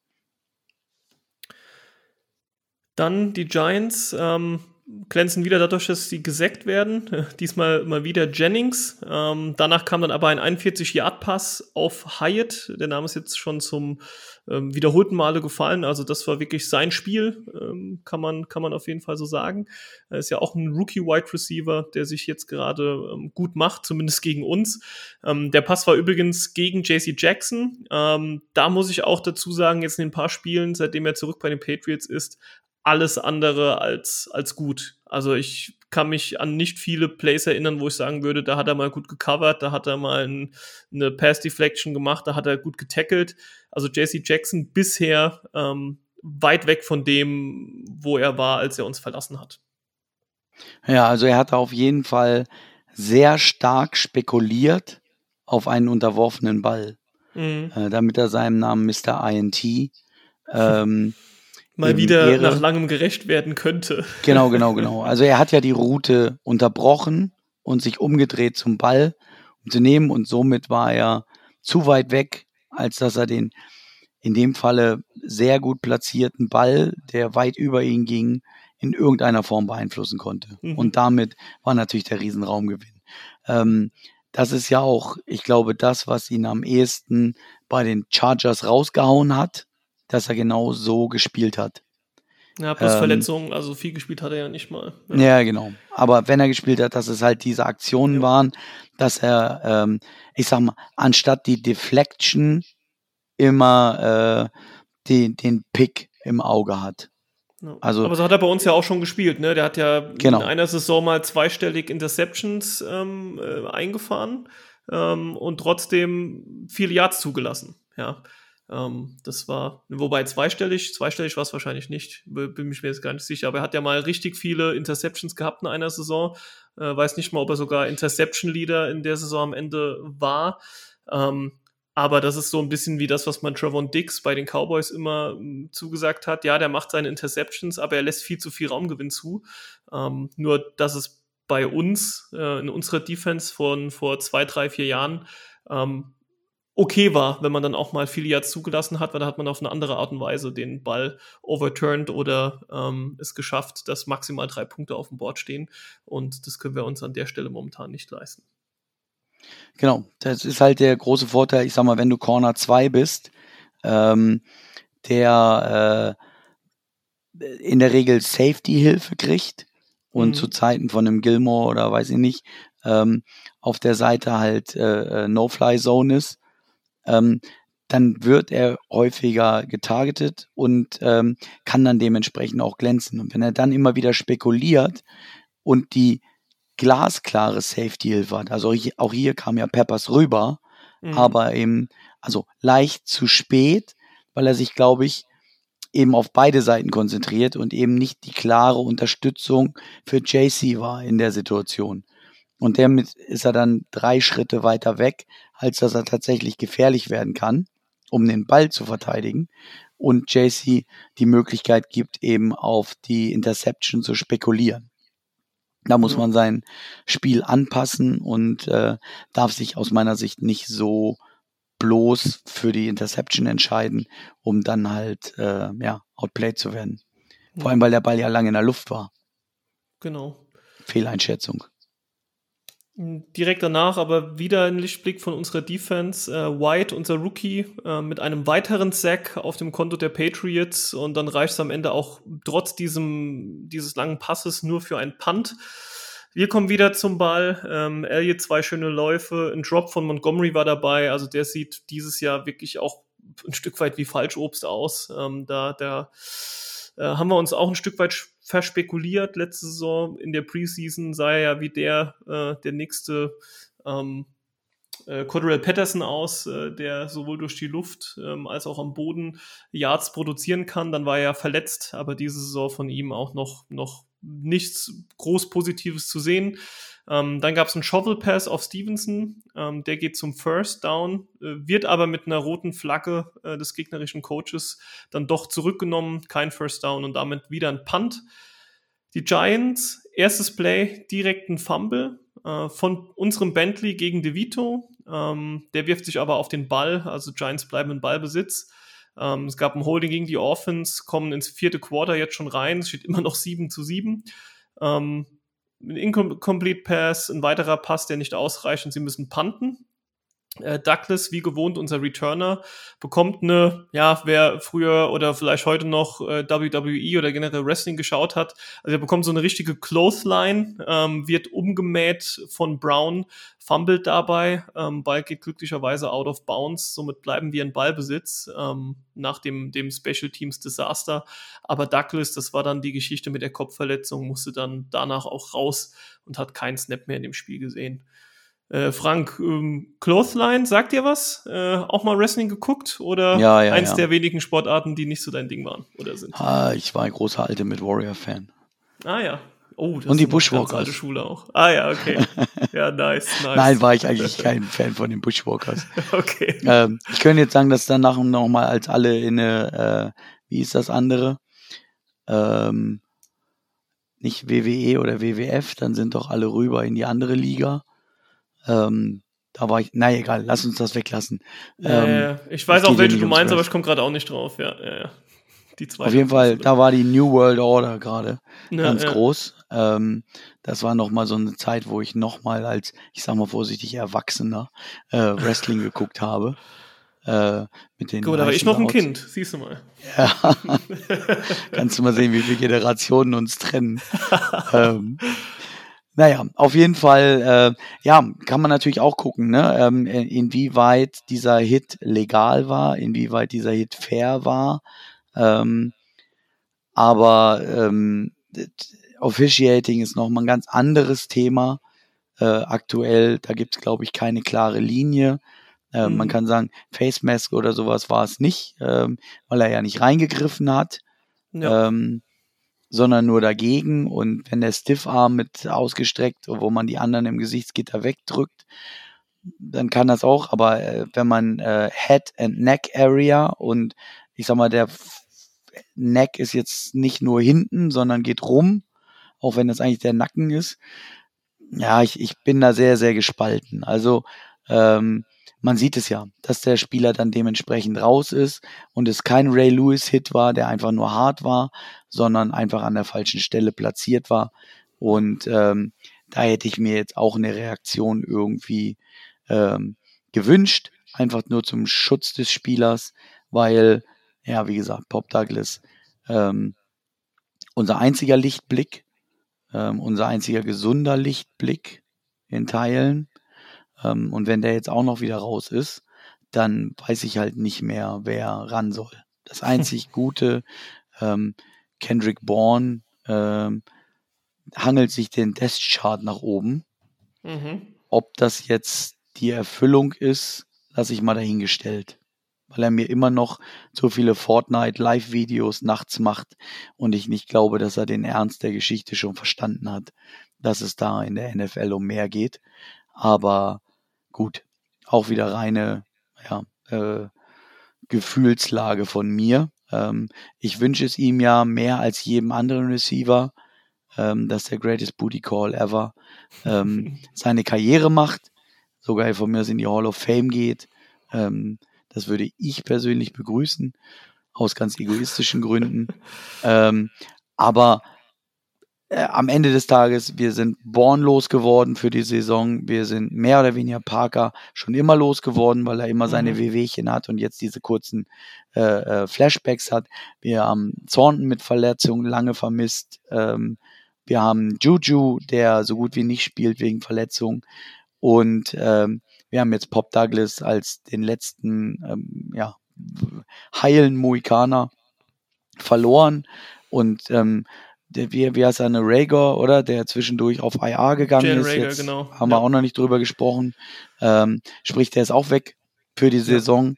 Dann die Giants. Ähm, glänzen wieder dadurch, dass sie gesackt werden. (laughs) Diesmal mal wieder Jennings. Ähm, danach kam dann aber ein 41-Yard-Pass auf Hyatt. Der Name ist jetzt schon zum ähm, wiederholten Male gefallen. Also das war wirklich sein Spiel, ähm, kann, man, kann man auf jeden Fall so sagen. Er ist ja auch ein Rookie-Wide Receiver, der sich jetzt gerade ähm, gut macht, zumindest gegen uns. Ähm, der Pass war übrigens gegen JC Jackson. Ähm, da muss ich auch dazu sagen, jetzt in ein paar Spielen, seitdem er zurück bei den Patriots ist, alles andere als, als gut. Also ich kann mich an nicht viele Plays erinnern, wo ich sagen würde, da hat er mal gut gecovert, da hat er mal ein, eine Pass Deflection gemacht, da hat er gut getackelt. Also JC Jackson bisher ähm, weit weg von dem, wo er war, als er uns verlassen hat. Ja, also er hat auf jeden Fall sehr stark spekuliert auf einen unterworfenen Ball, mhm. äh, damit er seinem Namen Mr. INT ähm, mal wieder Ehre. nach langem gerecht werden könnte. Genau, genau, (laughs) genau. Also er hat ja die Route unterbrochen und sich umgedreht zum Ball, um zu nehmen und somit war er zu weit weg, als dass er den in dem Falle sehr gut platzierten Ball, der weit über ihn ging, in irgendeiner Form beeinflussen konnte. Mhm. Und damit war natürlich der Riesenraumgewinn. Ähm, das ist ja auch, ich glaube, das, was ihn am ehesten bei den Chargers rausgehauen hat, dass er genau so gespielt hat. Ja, plus ähm, Verletzungen, also viel gespielt hat er ja nicht mal. Ja. ja. genau. Aber wenn er gespielt hat, dass es halt diese Aktionen ja. waren, dass er, ähm, ich sag mal, anstatt die Deflection immer äh, die, den Pick im Auge hat. Also, Aber so hat er bei uns ja auch schon gespielt, ne? Der hat ja genau. in einer Saison mal zweistellig Interceptions ähm, äh, eingefahren ähm, und trotzdem viele Yards zugelassen. Ja. Ähm, das war, wobei zweistellig, zweistellig war es wahrscheinlich nicht, bin mich mir jetzt gar nicht sicher, aber er hat ja mal richtig viele Interceptions gehabt in einer Saison. Äh, weiß nicht mal, ob er sogar Interception-Leader in der Saison am Ende war. Ähm, aber das ist so ein bisschen wie das, was man Trevon Dix bei den Cowboys immer m, zugesagt hat. Ja, der macht seine Interceptions, aber er lässt viel zu viel Raumgewinn zu. Ähm, nur, dass es bei uns, äh, in unserer Defense von vor zwei, drei, vier Jahren, ähm, okay war, wenn man dann auch mal viele Yards zugelassen hat, weil da hat man auf eine andere Art und Weise den Ball overturned oder ähm, es geschafft, dass maximal drei Punkte auf dem Board stehen. Und das können wir uns an der Stelle momentan nicht leisten. Genau, das ist halt der große Vorteil, ich sag mal, wenn du Corner 2 bist, ähm, der äh, in der Regel Safety-Hilfe kriegt und mhm. zu Zeiten von einem Gilmore oder weiß ich nicht, ähm, auf der Seite halt äh, äh No-Fly-Zone ist, ähm, dann wird er häufiger getargetet und ähm, kann dann dementsprechend auch glänzen. Und wenn er dann immer wieder spekuliert und die glasklare Safety-Hilfe hat, also auch hier kam ja Peppers rüber, mhm. aber eben, also leicht zu spät, weil er sich, glaube ich, eben auf beide Seiten konzentriert und eben nicht die klare Unterstützung für JC war in der Situation. Und damit ist er dann drei Schritte weiter weg, als dass er tatsächlich gefährlich werden kann, um den Ball zu verteidigen. Und JC die Möglichkeit gibt, eben auf die Interception zu spekulieren. Da muss man sein Spiel anpassen und äh, darf sich aus meiner Sicht nicht so bloß für die Interception entscheiden, um dann halt äh, ja, outplayed zu werden. Vor allem, weil der Ball ja lange in der Luft war. Genau. Fehleinschätzung. Direkt danach aber wieder ein Lichtblick von unserer Defense. Äh, White, unser Rookie, äh, mit einem weiteren Sack auf dem Konto der Patriots und dann reicht es am Ende auch trotz diesem, dieses langen Passes nur für ein Punt. Wir kommen wieder zum Ball. Ähm, Elliott zwei schöne Läufe, ein Drop von Montgomery war dabei. Also der sieht dieses Jahr wirklich auch ein Stück weit wie Falschobst aus. Ähm, da da äh, haben wir uns auch ein Stück weit verspekuliert letzte Saison. In der Preseason sah er ja wie der, äh, der nächste ähm, äh, Cordell Patterson aus, äh, der sowohl durch die Luft ähm, als auch am Boden Yards produzieren kann. Dann war er verletzt, aber diese Saison von ihm auch noch, noch nichts groß Positives zu sehen. Ähm, dann gab es einen Shovel Pass auf Stevenson, ähm, der geht zum First Down, äh, wird aber mit einer roten Flagge äh, des gegnerischen Coaches dann doch zurückgenommen, kein First Down und damit wieder ein Punt. Die Giants, erstes Play, direkt ein Fumble äh, von unserem Bentley gegen DeVito. Ähm, der wirft sich aber auf den Ball, also Giants bleiben in Ballbesitz. Ähm, es gab ein Holding gegen die Offense, kommen ins vierte Quarter jetzt schon rein. Es steht immer noch 7 zu 7. Ähm, ein Incomplete Pass, ein weiterer Pass, der nicht ausreicht und sie müssen punten. Äh, Douglas, wie gewohnt, unser Returner, bekommt eine, ja, wer früher oder vielleicht heute noch äh, WWE oder generell Wrestling geschaut hat, also er bekommt so eine richtige Clothesline, ähm, wird umgemäht von Brown, fummelt dabei, ähm, Ball geht glücklicherweise out of bounds, somit bleiben wir in Ballbesitz ähm, nach dem, dem Special Teams Desaster. Aber Douglas, das war dann die Geschichte mit der Kopfverletzung, musste dann danach auch raus und hat keinen Snap mehr in dem Spiel gesehen. Äh, Frank, ähm, Clothesline, sagt dir was? Äh, auch mal Wrestling geguckt oder ja, ja, eins ja. der wenigen Sportarten, die nicht so dein Ding waren oder sind? Ah, ich war ein großer Ultimate Warrior-Fan. Ah ja. Oh, das Und die Bushwalkers. alte Schule auch. Ah ja, okay. (laughs) Ja, nice, nice. Nein, war ich eigentlich kein Fan von den Bushwalkers. (laughs) okay. ähm, ich könnte jetzt sagen, dass danach noch mal als alle in eine, äh, wie ist das andere? Ähm, nicht WWE oder WWF, dann sind doch alle rüber in die andere Liga. Ähm, da war ich, na egal, lass uns das weglassen. Ja, Ähm, ja. Ich weiß auch, welche du meinst, aber ich komme gerade auch nicht drauf. Ja, ja. Die zweite. Auf jeden Fall, da war die New World Order gerade ganz groß. Ähm, das war noch mal so eine Zeit, wo ich noch mal als, ich sag mal vorsichtig, Erwachsener äh, Wrestling (laughs) geguckt habe. Äh, mit den Gut, da war ich noch ein Outs- Kind, siehst du mal. Ja. (laughs) Kannst du mal sehen, wie viele Generationen uns trennen. (laughs) ähm, naja, auf jeden Fall, äh, ja, kann man natürlich auch gucken, ne, ähm, in- inwieweit dieser Hit legal war, inwieweit dieser Hit fair war. Ähm, aber ähm, Officiating ist nochmal ein ganz anderes Thema. Äh, aktuell, da gibt es, glaube ich, keine klare Linie. Äh, Man Mhm. kann sagen, Face Mask oder sowas war es nicht, ähm, weil er ja nicht reingegriffen hat Ja. ähm, sondern nur dagegen. Und wenn der Stiffarm mit ausgestreckt, wo man die anderen im Gesichtsgitter wegdrückt, dann kann das auch. Aber äh, wenn man äh, Head and Neck Area und ich sag mal, der Neck ist jetzt nicht nur hinten, sondern geht rum, auch wenn das eigentlich der Nacken ist. Ja, ich, ich bin da sehr, sehr gespalten. Also ähm, man sieht es ja, dass der Spieler dann dementsprechend raus ist und es kein Ray Lewis-Hit war, der einfach nur hart war, sondern einfach an der falschen Stelle platziert war. Und ähm, da hätte ich mir jetzt auch eine Reaktion irgendwie ähm, gewünscht, einfach nur zum Schutz des Spielers, weil, ja, wie gesagt, Pop Douglas, ähm, unser einziger Lichtblick, ähm, unser einziger gesunder Lichtblick in Teilen. Ähm, und wenn der jetzt auch noch wieder raus ist, dann weiß ich halt nicht mehr, wer ran soll. Das (laughs) einzig Gute, ähm, Kendrick Bourne ähm, hangelt sich den Death Chart nach oben. Mhm. Ob das jetzt die Erfüllung ist, lasse ich mal dahingestellt. Weil er mir immer noch so viele Fortnite-Live-Videos nachts macht und ich nicht glaube, dass er den Ernst der Geschichte schon verstanden hat, dass es da in der NFL um mehr geht. Aber gut, auch wieder reine ja, äh, Gefühlslage von mir. Ähm, ich wünsche es ihm ja mehr als jedem anderen Receiver, ähm, dass der greatest booty call ever ähm, (laughs) seine Karriere macht, sogar von mir aus in die Hall of Fame geht. Ähm, das würde ich persönlich begrüßen, aus ganz egoistischen Gründen. (laughs) Ähm, aber äh, am Ende des Tages, wir sind Born losgeworden für die Saison. Wir sind mehr oder weniger Parker schon immer losgeworden, weil er immer seine mhm. Wehwehchen hat und jetzt diese kurzen äh, äh, Flashbacks hat. Wir haben Thornton mit Verletzungen lange vermisst. Ähm, wir haben Juju, der so gut wie nicht spielt wegen Verletzung. Und ähm, wir haben jetzt Pop Douglas als den letzten ähm, ja, heilen Mohikaner verloren. Und ähm, der, wie, wie heißt er, eine Rager, oder? Der zwischendurch auf IR gegangen Jan ist. Rager, jetzt genau. Haben ja. wir auch noch nicht drüber gesprochen. Ähm, sprich, der ist auch weg für die Saison.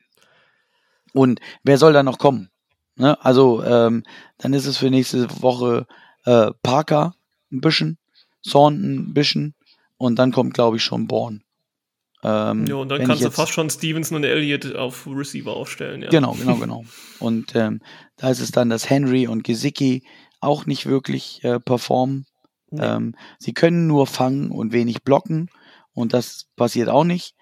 Und wer soll da noch kommen? Ne? Also, ähm, dann ist es für nächste Woche äh, Parker ein bisschen, Thornton ein bisschen und dann kommt, glaube ich, schon Born. Ähm, ja, und dann kannst du fast schon Stevenson und Elliott auf Receiver aufstellen. Ja. Genau, genau, genau. Und ähm, da ist es dann, dass Henry und Gesicki auch nicht wirklich äh, performen. Nee. Ähm, sie können nur fangen und wenig blocken und das passiert auch nicht.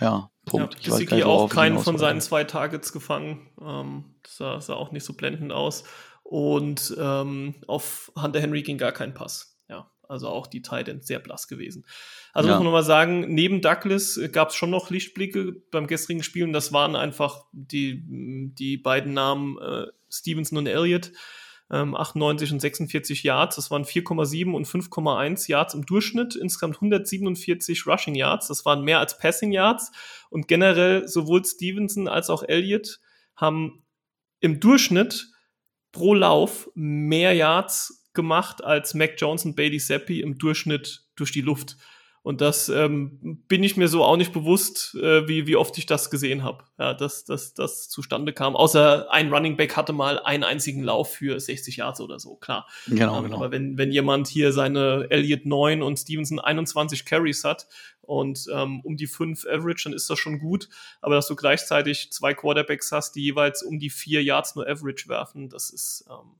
Ja, Punkt. Ja, Gesicki auch keinen von seinen zwei Targets gefangen. Ähm, das sah, sah, auch nicht so blendend aus. Und ähm, auf Hunter Henry ging gar kein Pass. Ja, also auch die Titans sehr blass gewesen. Also ja. muss man nochmal sagen, neben Douglas gab es schon noch Lichtblicke beim gestrigen Spiel und das waren einfach die, die beiden Namen äh, Stevenson und Elliott. Ähm, 98 und 46 Yards, das waren 4,7 und 5,1 Yards im Durchschnitt, insgesamt 147 Rushing Yards, das waren mehr als Passing Yards und generell sowohl Stevenson als auch Elliott haben im Durchschnitt pro Lauf mehr Yards gemacht als Mac Jones und Bailey Zappi im Durchschnitt durch die Luft. Und das ähm, bin ich mir so auch nicht bewusst, äh, wie, wie oft ich das gesehen habe, ja, dass, dass das zustande kam. Außer ein Running Back hatte mal einen einzigen Lauf für 60 Yards oder so, klar. Genau, ähm, genau. Aber wenn, wenn jemand hier seine Elliott 9 und Stevenson 21 Carries hat und ähm, um die 5 Average, dann ist das schon gut. Aber dass du gleichzeitig zwei Quarterbacks hast, die jeweils um die 4 Yards nur Average werfen, das ist ähm,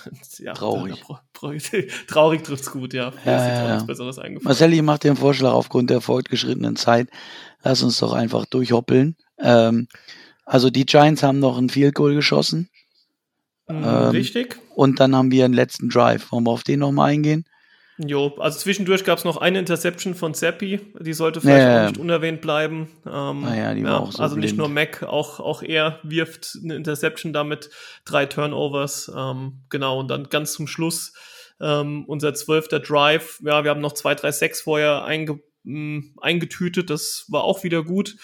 (laughs) ja, traurig. (laughs) traurig trifft's gut, ja. Ja, ja, ja. Besseres Marcel, ich mache dir einen Vorschlag aufgrund der fortgeschrittenen Zeit. Lass uns doch einfach durchhoppeln. Ähm, also die Giants haben noch ein Field Goal geschossen. Mhm, ähm, richtig. Und dann haben wir einen letzten Drive. Wollen wir auf den nochmal eingehen? Jo, also zwischendurch gab es noch eine Interception von Zappi, die sollte vielleicht ja, auch nicht unerwähnt bleiben. Ähm, naja, ah die war auch so Also blind. nicht nur Mac, auch, auch er wirft eine Interception damit, drei Turnovers, ähm, genau, und dann ganz zum Schluss ähm, unser zwölfter Drive, ja, wir haben noch zwei, drei, sechs vorher einge, mm, eingetütet, das war auch wieder gut.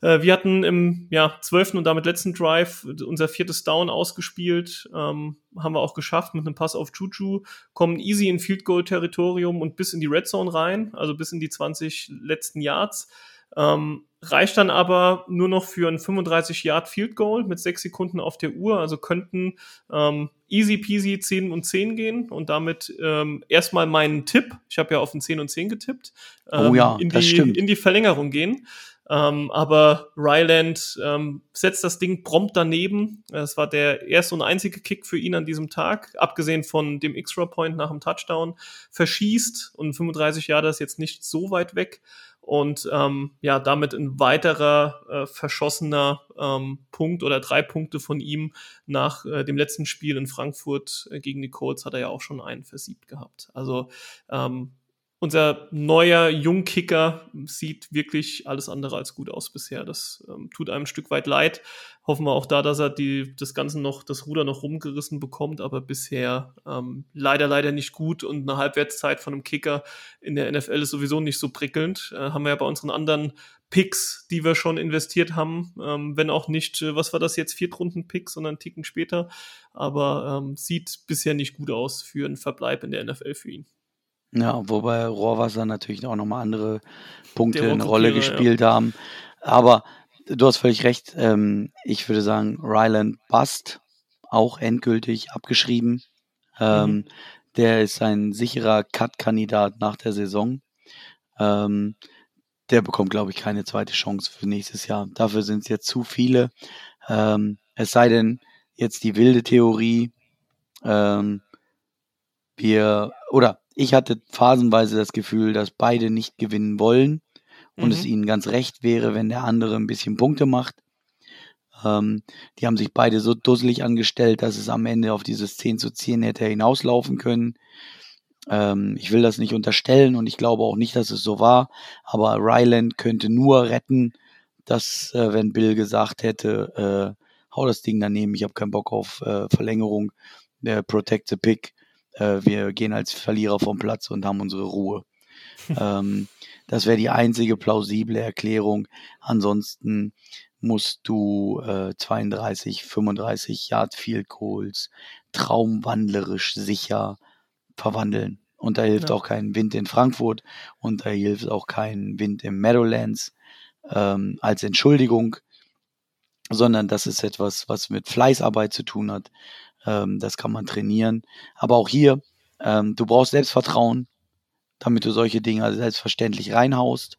Äh, wir hatten im ja, zwölften und damit letzten Drive unser viertes Down ausgespielt. Ähm, haben wir auch geschafft mit einem Pass auf Juju. Kommen easy in Field Goal Territorium und bis in die Red Zone rein, also bis in die 20 letzten Yards. Ähm, reicht dann aber nur noch für ein 35 Yard Field Goal mit sechs Sekunden auf der Uhr. Also könnten ähm, easy peasy 10 und 10 gehen und damit ähm, erstmal meinen Tipp, ich habe ja auf ein 10 und 10 getippt, ähm, oh ja, in, die, in die Verlängerung gehen. Ähm, aber Ryland ähm, setzt das Ding prompt daneben. Es war der erste und einzige Kick für ihn an diesem Tag, abgesehen von dem Extra Point nach dem Touchdown. Verschießt und 35 Jahre ist jetzt nicht so weit weg. Und ähm, ja, damit ein weiterer äh, verschossener ähm, Punkt oder drei Punkte von ihm nach äh, dem letzten Spiel in Frankfurt äh, gegen die Colts hat er ja auch schon einen versiebt gehabt. Also ähm, unser neuer Jungkicker sieht wirklich alles andere als gut aus bisher. Das ähm, tut einem ein Stück weit leid. Hoffen wir auch da, dass er die, das Ganze noch, das Ruder noch rumgerissen bekommt, aber bisher ähm, leider, leider nicht gut und eine Halbwertszeit von einem Kicker in der NFL ist sowieso nicht so prickelnd. Äh, haben wir ja bei unseren anderen Picks, die wir schon investiert haben, ähm, wenn auch nicht, äh, was war das jetzt, Viertrunden-Pick, sondern einen Ticken später, aber ähm, sieht bisher nicht gut aus für einen Verbleib in der NFL für ihn. Ja, wobei Rohrwasser natürlich auch nochmal andere Punkte eine Rolle gespielt ja. haben. Aber du hast völlig recht. Ähm, ich würde sagen, Ryland Bust auch endgültig abgeschrieben. Ähm, mhm. Der ist ein sicherer Cut-Kandidat nach der Saison. Ähm, der bekommt, glaube ich, keine zweite Chance für nächstes Jahr. Dafür sind es jetzt zu viele. Ähm, es sei denn, jetzt die wilde Theorie, ähm, wir, oder ich hatte phasenweise das Gefühl, dass beide nicht gewinnen wollen und mhm. es ihnen ganz recht wäre, wenn der andere ein bisschen Punkte macht. Ähm, die haben sich beide so dusselig angestellt, dass es am Ende auf dieses 10 zu 10 hätte hinauslaufen können. Ähm, ich will das nicht unterstellen und ich glaube auch nicht, dass es so war. Aber Ryland könnte nur retten, dass, äh, wenn Bill gesagt hätte, äh, hau das Ding daneben, ich habe keinen Bock auf äh, Verlängerung, der Protect the Pick, äh, wir gehen als Verlierer vom Platz und haben unsere Ruhe. ähm, das wäre die einzige plausible Erklärung. Ansonsten musst du äh, 32, 35 Yard Field Goals traumwandlerisch sicher verwandeln. Und da hilft ja. auch kein Wind in Frankfurt und da hilft auch kein Wind im Meadowlands ähm, als Entschuldigung, sondern das ist etwas, was mit Fleißarbeit zu tun hat. Ähm, das kann man trainieren. Aber auch hier, ähm, du brauchst Selbstvertrauen, damit du solche Dinge selbstverständlich reinhaust.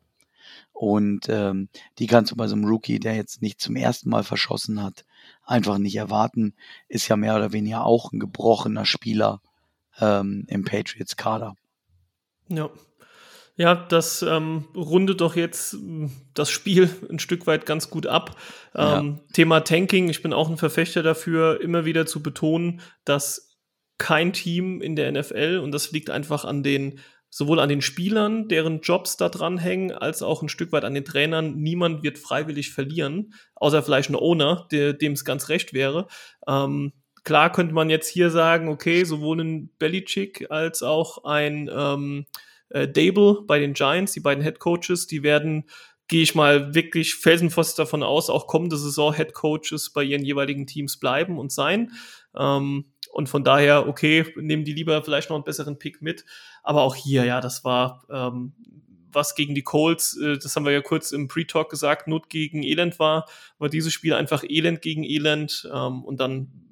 Und ähm, die kannst du bei so einem Rookie, der jetzt nicht zum ersten Mal verschossen hat, einfach nicht erwarten. Ist ja mehr oder weniger auch ein gebrochener Spieler ähm, im Patriots-Kader. Ja. Ja, das ähm, rundet doch jetzt hm, das Spiel ein Stück weit ganz gut ab. Ähm, ja. Thema Tanking, ich bin auch ein Verfechter dafür, immer wieder zu betonen, dass kein Team in der NFL, und das liegt einfach an den sowohl an den Spielern, deren Jobs da dranhängen, als auch ein Stück weit an den Trainern. Niemand wird freiwillig verlieren, außer vielleicht ein Owner, der, dem es ganz recht wäre. Ähm, klar könnte man jetzt hier sagen, okay, sowohl ein Belichick als auch ein ähm, äh, Dable bei den Giants, die beiden Head Coaches, die werden gehe ich mal wirklich felsenfest davon aus, auch kommende Saison Head Coaches bei ihren jeweiligen Teams bleiben und sein. Ähm, und von daher, okay, nehmen die lieber vielleicht noch einen besseren Pick mit. Aber auch hier, ja, das war ähm, was gegen die Colts, äh, das haben wir ja kurz im Pre-Talk gesagt, Not gegen Elend war, war dieses Spiel einfach Elend gegen Elend. Ähm, und dann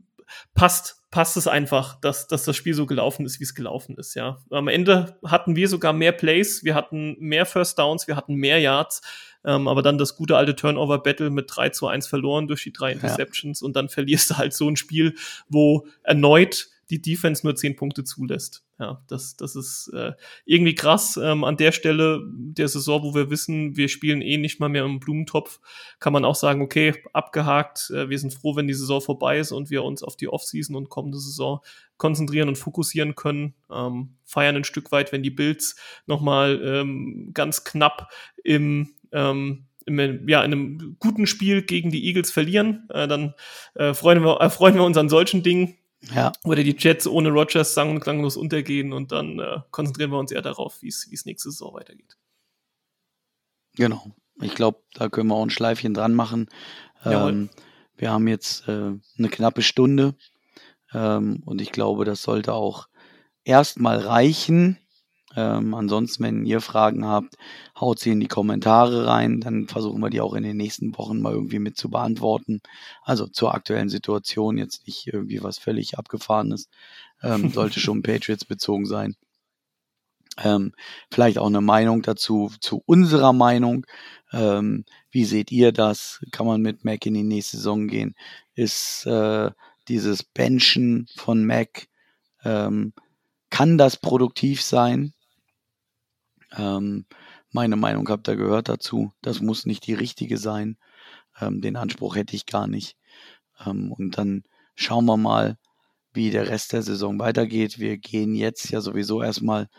passt, passt es einfach, dass, dass das Spiel so gelaufen ist, wie es gelaufen ist, ja. Am Ende hatten wir sogar mehr Plays, wir hatten mehr First Downs, wir hatten mehr Yards, ähm, aber dann das gute alte Turnover-Battle mit 3 zu 1 verloren durch die drei Interceptions ja. und dann verlierst du halt so ein Spiel, wo erneut die Defense nur zehn Punkte zulässt. Ja, das, das ist äh, irgendwie krass. Ähm, an der Stelle der Saison, wo wir wissen, wir spielen eh nicht mal mehr im Blumentopf, kann man auch sagen, okay, abgehakt, äh, wir sind froh, wenn die Saison vorbei ist und wir uns auf die Offseason und kommende Saison konzentrieren und fokussieren können. Ähm, feiern ein Stück weit, wenn die Bills nochmal ähm, ganz knapp im ähm, im, ja, in einem guten Spiel gegen die Eagles verlieren, äh, dann äh, freuen, wir, äh, freuen wir uns an solchen Dingen. Ja. Oder die Jets ohne Rogers sang- und klanglos untergehen und dann äh, konzentrieren wir uns eher darauf, wie es nächste Saison weitergeht. Genau. Ich glaube, da können wir auch ein Schleifchen dran machen. Ähm, wir haben jetzt äh, eine knappe Stunde ähm, und ich glaube, das sollte auch erstmal reichen. Ähm, ansonsten, wenn ihr Fragen habt, haut sie in die Kommentare rein. Dann versuchen wir die auch in den nächsten Wochen mal irgendwie mit zu beantworten. Also zur aktuellen Situation jetzt nicht irgendwie was völlig abgefahrenes. Ähm, (laughs) sollte schon Patriots bezogen sein. Ähm, vielleicht auch eine Meinung dazu, zu unserer Meinung. Ähm, wie seht ihr das? Kann man mit Mac in die nächste Saison gehen? Ist äh, dieses Benchen von Mac, ähm, kann das produktiv sein? Ähm, meine Meinung habt ihr gehört dazu. Das muss nicht die richtige sein. Ähm, den Anspruch hätte ich gar nicht. Ähm, und dann schauen wir mal, wie der Rest der Saison weitergeht. Wir gehen jetzt ja sowieso erstmal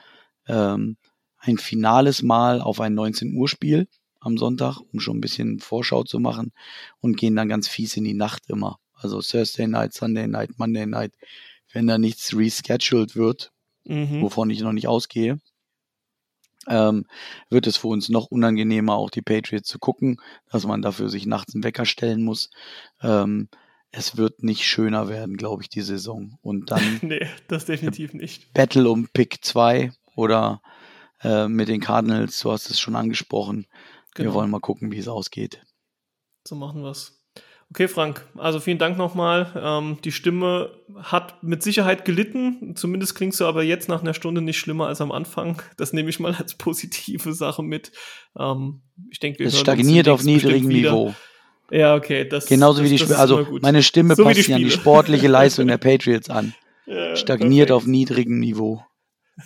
ähm, ein finales Mal auf ein 19 Uhr Spiel am Sonntag, um schon ein bisschen Vorschau zu machen und gehen dann ganz fies in die Nacht immer. Also Thursday Night, Sunday Night, Monday Night, wenn da nichts rescheduled wird, mhm. wovon ich noch nicht ausgehe, ähm, wird es für uns noch unangenehmer, auch die Patriots zu gucken, dass man dafür sich nachts einen Wecker stellen muss. Ähm, es wird nicht schöner werden, glaube ich, die Saison. Und dann. (laughs) nee, das definitiv nicht. Battle um Pick 2 oder äh, mit den Cardinals, du hast es schon angesprochen. Genau. Wir wollen mal gucken, wie es ausgeht. So machen wir es. Okay, Frank, also vielen Dank nochmal. Ähm, die Stimme hat mit Sicherheit gelitten. Zumindest klingst du aber jetzt nach einer Stunde nicht schlimmer als am Anfang. Das nehme ich mal als positive Sache mit. Ähm, ich denke, es stagniert auf niedrigem Niveau. Ja, okay. Das, Genauso wie die Spiele. Also meine Stimme so passt sich an die sportliche Leistung der (laughs) Patriots an. Ja, stagniert perfekt. auf niedrigem Niveau.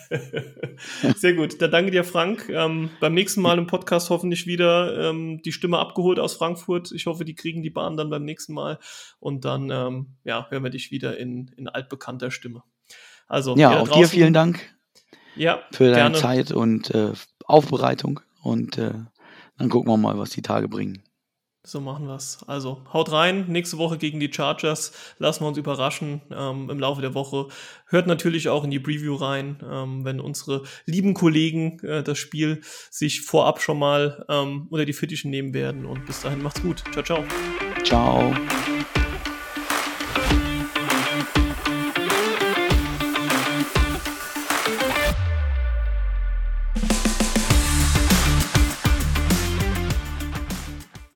(laughs) Sehr gut. Dann danke dir, Frank. Ähm, beim nächsten Mal im Podcast hoffentlich wieder ähm, die Stimme abgeholt aus Frankfurt. Ich hoffe, die kriegen die Bahn dann beim nächsten Mal. Und dann ähm, ja, hören wir dich wieder in, in altbekannter Stimme. Also, ja, auch dir vielen Dank ja, für deine gerne. Zeit und äh, Aufbereitung. Und äh, dann gucken wir mal, was die Tage bringen. So machen wir es. Also haut rein. Nächste Woche gegen die Chargers. Lassen wir uns überraschen ähm, im Laufe der Woche. Hört natürlich auch in die Preview rein, ähm, wenn unsere lieben Kollegen äh, das Spiel sich vorab schon mal ähm, unter die Fittichen nehmen werden. Und bis dahin macht's gut. Ciao, ciao. Ciao.